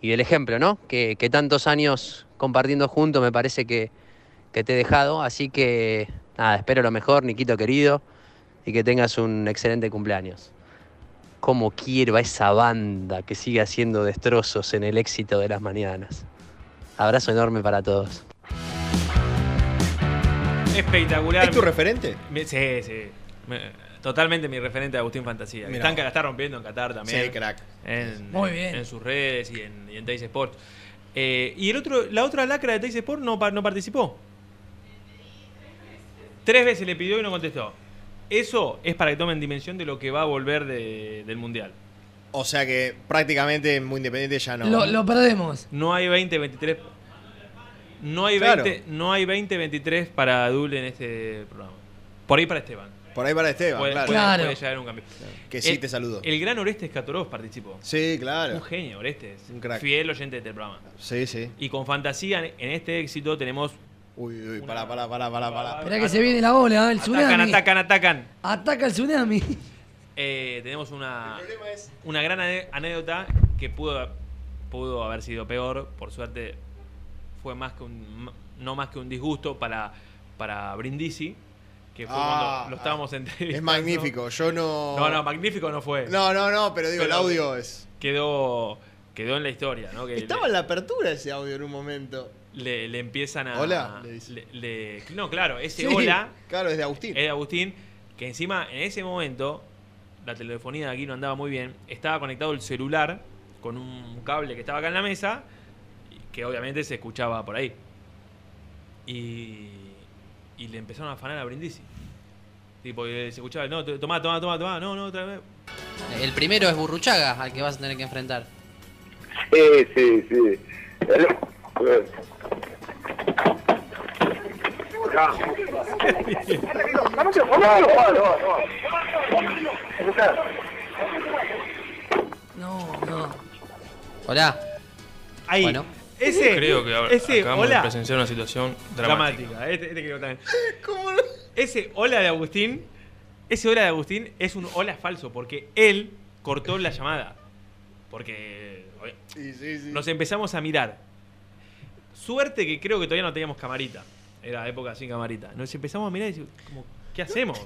y del ejemplo, ¿no? Que, tantos años compartiendo juntos me parece que, que te he dejado, así que nada, espero lo mejor, Niquito querido, y que tengas un excelente cumpleaños. Cómo quiero a esa banda que sigue haciendo destrozos en el éxito de las mañanas. Abrazo enorme para todos. Espectacular. ¿Es tu referente? Sí, sí. Me- Totalmente mi referente de Agustín Fantasía. Mirá. Están que la está rompiendo en Qatar también. Sí, crack. En, Muy bien. En sus redes y en, y en Sports. Eh, y el otro, la otra lacra de Teis Sports no, no participó. Tres veces le pidió y no contestó. Eso es para que tomen dimensión de lo que va a volver de- del Mundial. O sea que prácticamente muy independiente ya no. Lo, lo perdemos. No hay 20-23. No hay Claro. 20, no hay 20-23 para Dul en este programa. Por ahí para Esteban. Por ahí para Esteban, Puede, claro. puede- Claro. puede llegar un cambio. Que sí El- te saludo. El gran Orestes Catorós participó. Sí, claro. Un genio, Orestes. Un crack. Fiel oyente de este programa. Sí, sí. Y con fantasía, en este éxito tenemos. Uy, uy, pará, pará, pará, pará, pará. Esperá que se viene la ola, el tsunami. Atacan, atacan, atacan. Ataca el tsunami. Eh, tenemos una, una gran anécdota que pudo, pudo haber sido peor. Por suerte, fue más que un, no más que un disgusto para, para Brindisi, que fue Ah, cuando lo estábamos entrevistando. Es magnífico. Yo no. No, no, magnífico no fue. No, no, no, pero digo, el audio es. Quedó, quedó en la historia, ¿no? Que Estaba en la apertura ese audio en un momento. le, le empiezan a. Hola, le le- no, claro, ese Sí, hola. Claro, es de Agustín. Es de Agustín, que encima en ese momento la telefonía de aquí no andaba muy bien. Estaba conectado el celular con un cable que estaba acá en la mesa, que obviamente se escuchaba por ahí. Y, y le empezaron a afanar a Brindisi. Tipo, y se escuchaba, no, to- tomá, tomá, tomá, tomá, no, no, otra vez. El primero es Burruchaga, al que vas a tener que enfrentar. Sí, sí, sí. No, no. Hola. Ahí. Bueno. Ese, Creo que ahora ese acabamos hola. de presenciar una situación dramática. dramática. Este, este creo también. Ese hola de Agustín, ese hola de Agustín es un hola falso porque él cortó la llamada. Porque oye, Sí, sí, sí. nos empezamos a mirar. Suerte que creo que todavía no teníamos camarita. Era época sin camarita. Nos empezamos a mirar y decimos, como, ¿qué hacemos?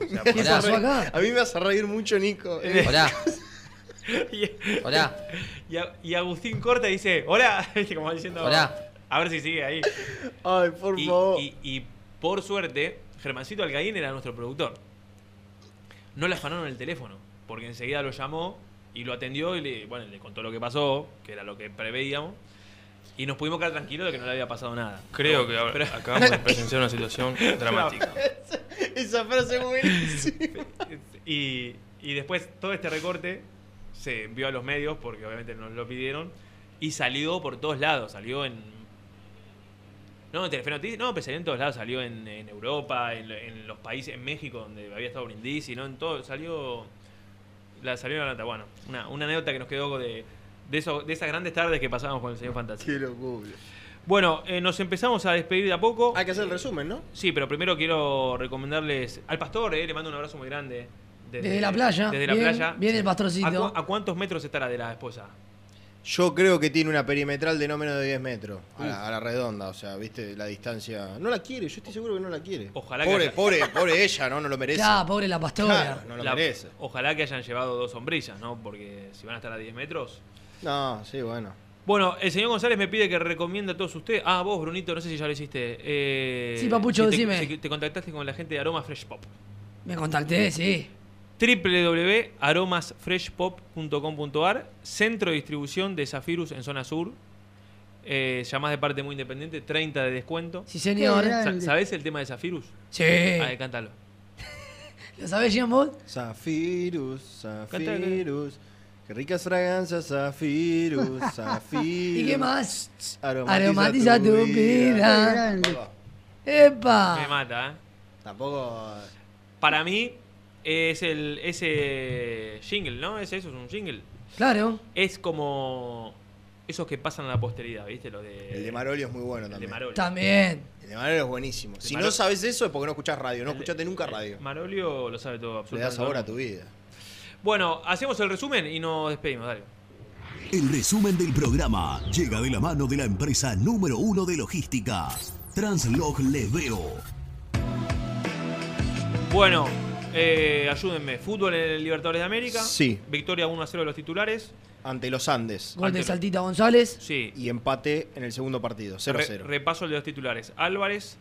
A mí me hace reír mucho, Nico. Hola. Y- Hola. Y, Agustín corta y dice, hola, como diciendo, Hola. a ver si sigue ahí. Ay, por y, favor. Y, y por suerte, Germancito Alcaín era nuestro productor. No le afanaron el teléfono, porque enseguida lo llamó y lo atendió y le, bueno, le contó lo que pasó, que era lo que preveíamos, y nos pudimos quedar tranquilos de que no le había pasado nada. Creo que ahora Pero- acabamos de presenciar una situación dramática. Esa frase es buenísima. Y, y después todo este recorte se envió a los medios, porque obviamente nos lo pidieron, y salió por todos lados. Salió en. No, en Telefe Noticias, no, pero salió en todos lados. Salió en, en Europa, en, lo- en los países, en México, donde había estado Brindisi, ¿no? En todo, salió. La salió en la nota. Bueno, una, una anécdota que nos quedó de, de, eso, de esas grandes tardes que pasábamos con el señor Fantasía. Qué locura. Bueno, eh, nos empezamos a despedir de a poco. Hay que hacer el resumen, ¿no? Sí, pero primero quiero recomendarles al pastor, eh, le mando un abrazo muy grande. Desde la playa, Desde la bien, playa. bien el pastorcito. ¿A, cu- a cuántos metros estará de la esposa? Yo creo que tiene una perimetral de no menos de 10 metros. A la, a la redonda, o sea, viste la distancia. No la quiere, yo estoy seguro que no la quiere. Ojalá que pobre, haya- pobre, pobre ella, ¿no? No lo merece. Ya, pobre la pastora. Claro, no lo La- merece. Ojalá que hayan llevado dos sombrillas, ¿no? Porque si van a estar a 10 metros. No, sí, bueno. Bueno, el señor González me pide que recomiende a todos ustedes. Ah, vos, Brunito, no sé si ya lo hiciste. Eh, Sí, papucho, si te, decime. si te contactaste con la gente de Aroma Fresh Pop. Me contacté, sí. www.aromasfreshpop.com.ar Centro de distribución de Zafirus en zona sur. Eh, llamás de parte muy independiente, 30 de descuento. Sí, señor. Sa-. ¿Sabés el tema de Zafirus? Sí. Ah, cántalo. ¿Lo sabés, Gian, vos? Zafirus, Zafirus. Qué ricas fragancias, Zafirus, Zafirus. ¿Y qué más? Aromatiza, Aromatiza tu vida. Va. ¡Epa! Me mata, ¿eh? Tampoco. Para mí es el ese jingle, ¿no? Es eso, es un jingle. Claro. Es como esos que pasan a la posteridad, ¿viste? Lo de El de Marolio es muy bueno el de también. Marolio. También. El de Marolio es buenísimo. Si Marolio- no sabes eso es porque no escuchás radio. No El- escuchaste nunca radio. Marolio lo sabe todo, Le da absolutamente. sabor a tu vida. Bueno, hacemos el resumen y nos despedimos, dale. El resumen del programa llega de la mano de la empresa número uno de logística, Translog Leveo. Bueno, eh, ayúdenme. Fútbol en el Libertadores de América. Sí. Victoria 1 a 0 de los titulares. Ante los Andes. Gol de Ante- Saltita González. Sí. Y empate en el segundo partido. 0-0. Re- repaso el de los titulares. Álvarez,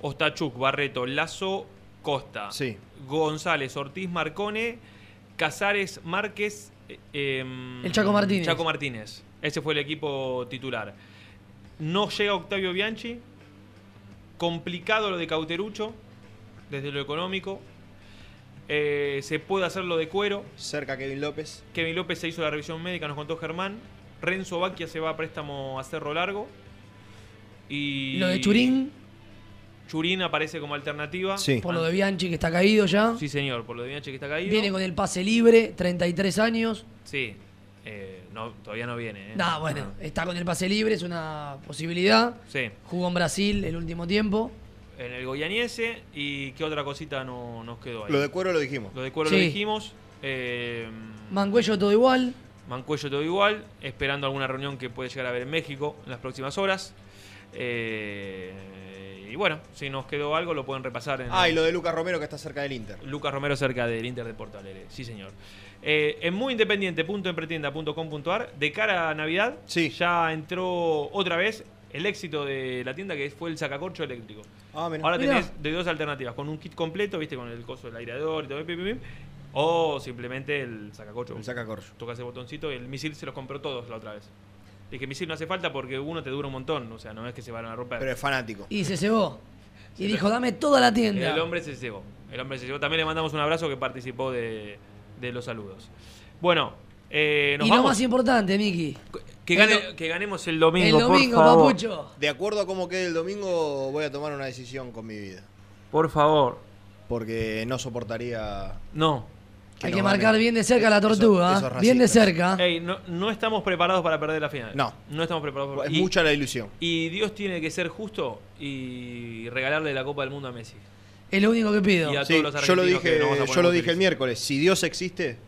Ostachuk, Barreto, Lazo, Costa. Sí. González, Ortiz, Marcone, Casares, Márquez. eh, em, El Chaco Martínez. Chaco Martínez. Ese fue el equipo titular. No llega Octavio Bianchi. Complicado lo de Cauterucho, desde lo económico. Eh, se puede hacer lo de Cuero. Cerca Kevin López. Kevin López se hizo la revisión médica, nos contó Germán. Renzo Baquia se va a préstamo a Cerro Largo. Y Lo de Churín, Churín aparece como alternativa. por lo de Bianchi que está caído ya. Sí, señor, por lo de Bianchi que está caído. Viene con el pase libre, 33 años. Sí, eh, no, todavía no viene. ¿eh? Nah, bueno, está con el pase libre, es una posibilidad. Sí, Jugó en Brasil el último tiempo. En el Goyaniense. ¿Y qué otra cosita no, nos quedó ahí? Lo de cuero lo dijimos. Lo de Cuero Sí. lo dijimos. Eh, Mancuello todo igual. Mancuello todo igual, esperando alguna reunión que puede llegar a haber en México en las próximas horas. Eh, y bueno, si nos quedó algo lo pueden repasar en Ah, el- y lo de Lucas Romero que está cerca del Inter. Lucas Romero cerca del Inter de Porto Alegre, sí señor. Eh, en muyindependiente.empretienda.com.ar, de cara a Navidad, ya entró otra vez el éxito de la tienda que fue el sacacorcho eléctrico. Ah. Ahora Mirá. tenés de dos alternativas, con un kit completo, viste, con el coso del aireador y todo, pim, pim, pim, o simplemente el sacacorcho. El sacacorcho. Tocas el botoncito y el misil se los compró todos la otra vez. Dije, misil no hace falta porque uno te dura un montón, o sea, no es que se van a romper. Pero es fanático. Y se cebó. Y dijo, dame toda la tienda. El hombre se cebó. El hombre se cebó. También le mandamos un abrazo que participó de, de los saludos. Bueno, eh, nos y lo más importante, Miki. Que, gane- que ganemos el domingo. El por domingo, favor. papucho. De acuerdo a cómo quede el domingo, voy a tomar una decisión con mi vida. Por favor. Porque no soportaría. No. Hay no que gane. marcar bien de cerca la Eso- tortuga. ¿eh? bien de cerca. Ey, no, no estamos preparados para perder la final. No. No estamos preparados. para- Es mucha la ilusión. Y Dios tiene que ser justo y regalarle la Copa del Mundo a Messi. Es lo único que pido. Y a Sí, todos los yo lo dije, nos vamos a yo lo dije el miércoles. Si Dios existe,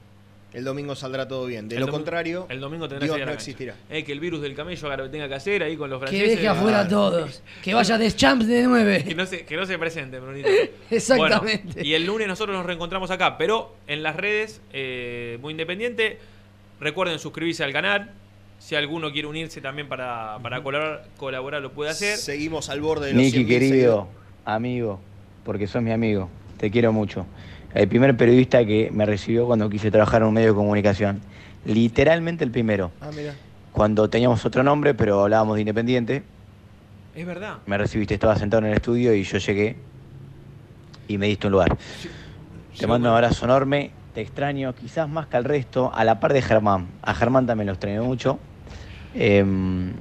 el domingo saldrá todo bien. De El lo domingo- contrario, el domingo tendrá Dios que no existirá. Eh, que el virus del camello haga lo que tenga que hacer ahí con los Que franceses. deje afuera a todos. Que vaya de champs de Que 9. no se, que no se presente, Brunito. Exactamente. Bueno, y el lunes nosotros nos reencontramos acá, pero en las redes, eh, muy independiente. Recuerden suscribirse al canal. Si alguno quiere unirse también para, para colaborar, colaborar, lo puede hacer. Seguimos al borde de los Niki 100.000 querido, seguidores. amigo, porque sos mi amigo, te quiero mucho. El primer periodista que me recibió cuando quise trabajar en un medio de comunicación. Literalmente el primero. Ah, mira. Cuando teníamos otro nombre, pero hablábamos de Independiente, Es verdad. me recibiste, estaba sentado en el estudio y yo llegué y me diste un lugar. Te mando un abrazo enorme, te extraño, quizás más que al resto, a la par de Germán. A Germán también lo extraño mucho. Em,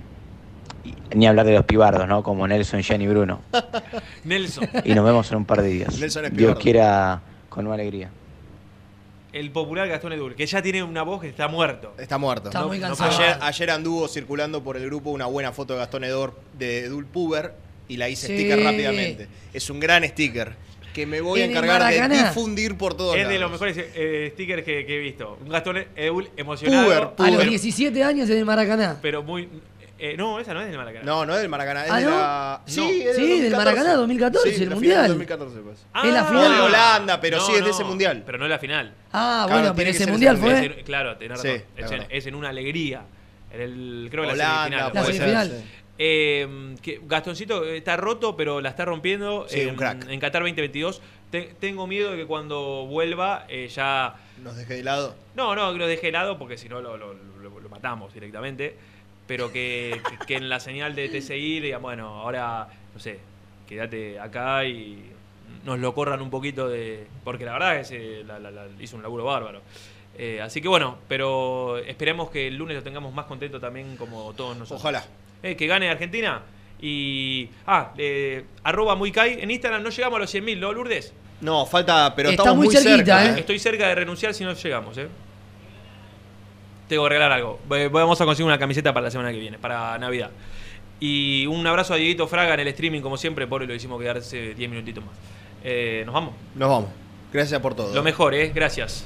ni hablar de los pibardos, ¿no? Como Nelson, Jan y Bruno. Nelson, Y nos vemos en un par de días. Nelson es Dios quiera con una alegría. el popular Gastón Edul, que ya tiene una voz que está muerto. Está muerto. Está No- muy no cansado. Ayer, ayer anduvo circulando por el grupo una buena foto de Gastón Edor de Edul Puber y la hice Sí. sticker rápidamente. Es un gran sticker que me voy a encargar de difundir por todos Es de lados. los mejores eh, stickers que, que he visto. Un Gastón Edul emocionado. Puber, A los Puber. 17 años en el Maracaná. Pero muy. Eh, no, esa no es del Maracaná. No, no es del Maracaná, es ¿Ah, de no? la. No. Sí, es Sí, del 2014. Maracaná 2014, Sí, el la Mundial. final del 2014, pues. Es la No final. de Holanda, pero No, sí es de no, ese mundial. Pero no es la final. Ah, Claro, bueno, pero ese mundial fue. Es en- claro, tenés Sí, razón. es es, en, verdad. es en una alegría. En el, creo que la Holanda, semifinal. La ser, ser. semifinal. Eh, que Gastoncito está roto, pero la está rompiendo. Sí, en, un crack. En Qatar 2022. Te- tengo miedo de que cuando vuelva eh, ya. Nos dejé de lado. No, no, que lo deje helado porque si no lo, lo- lo- lo matamos directamente. Pero que, que- en la señal de TCI digan, bueno, ahora, no sé, quédate acá y nos lo corran un poquito de. Porque la verdad es que la- la- la- hizo un laburo bárbaro. Eh, así que bueno, pero esperemos que el lunes lo tengamos más contento también como todos nosotros. Ojalá. Eh, que gane Argentina Y. Ah, eh, arroba muy kai. En Instagram no llegamos a los 100.000, ¿no, Lourdes? No, falta, pero Está estamos muy muy, cerquita, cerca. ¿eh? Estoy cerca de renunciar si no llegamos, ¿eh? Tengo que regalar algo. Vamos a conseguir una camiseta para la semana que viene, para Navidad. Y un abrazo a Dieguito Fraga en el streaming, como siempre, pobre, lo hicimos quedarse 10 minutitos más. Eh, Nos vamos. Nos vamos. Gracias por todo. Lo mejor, ¿eh? Gracias.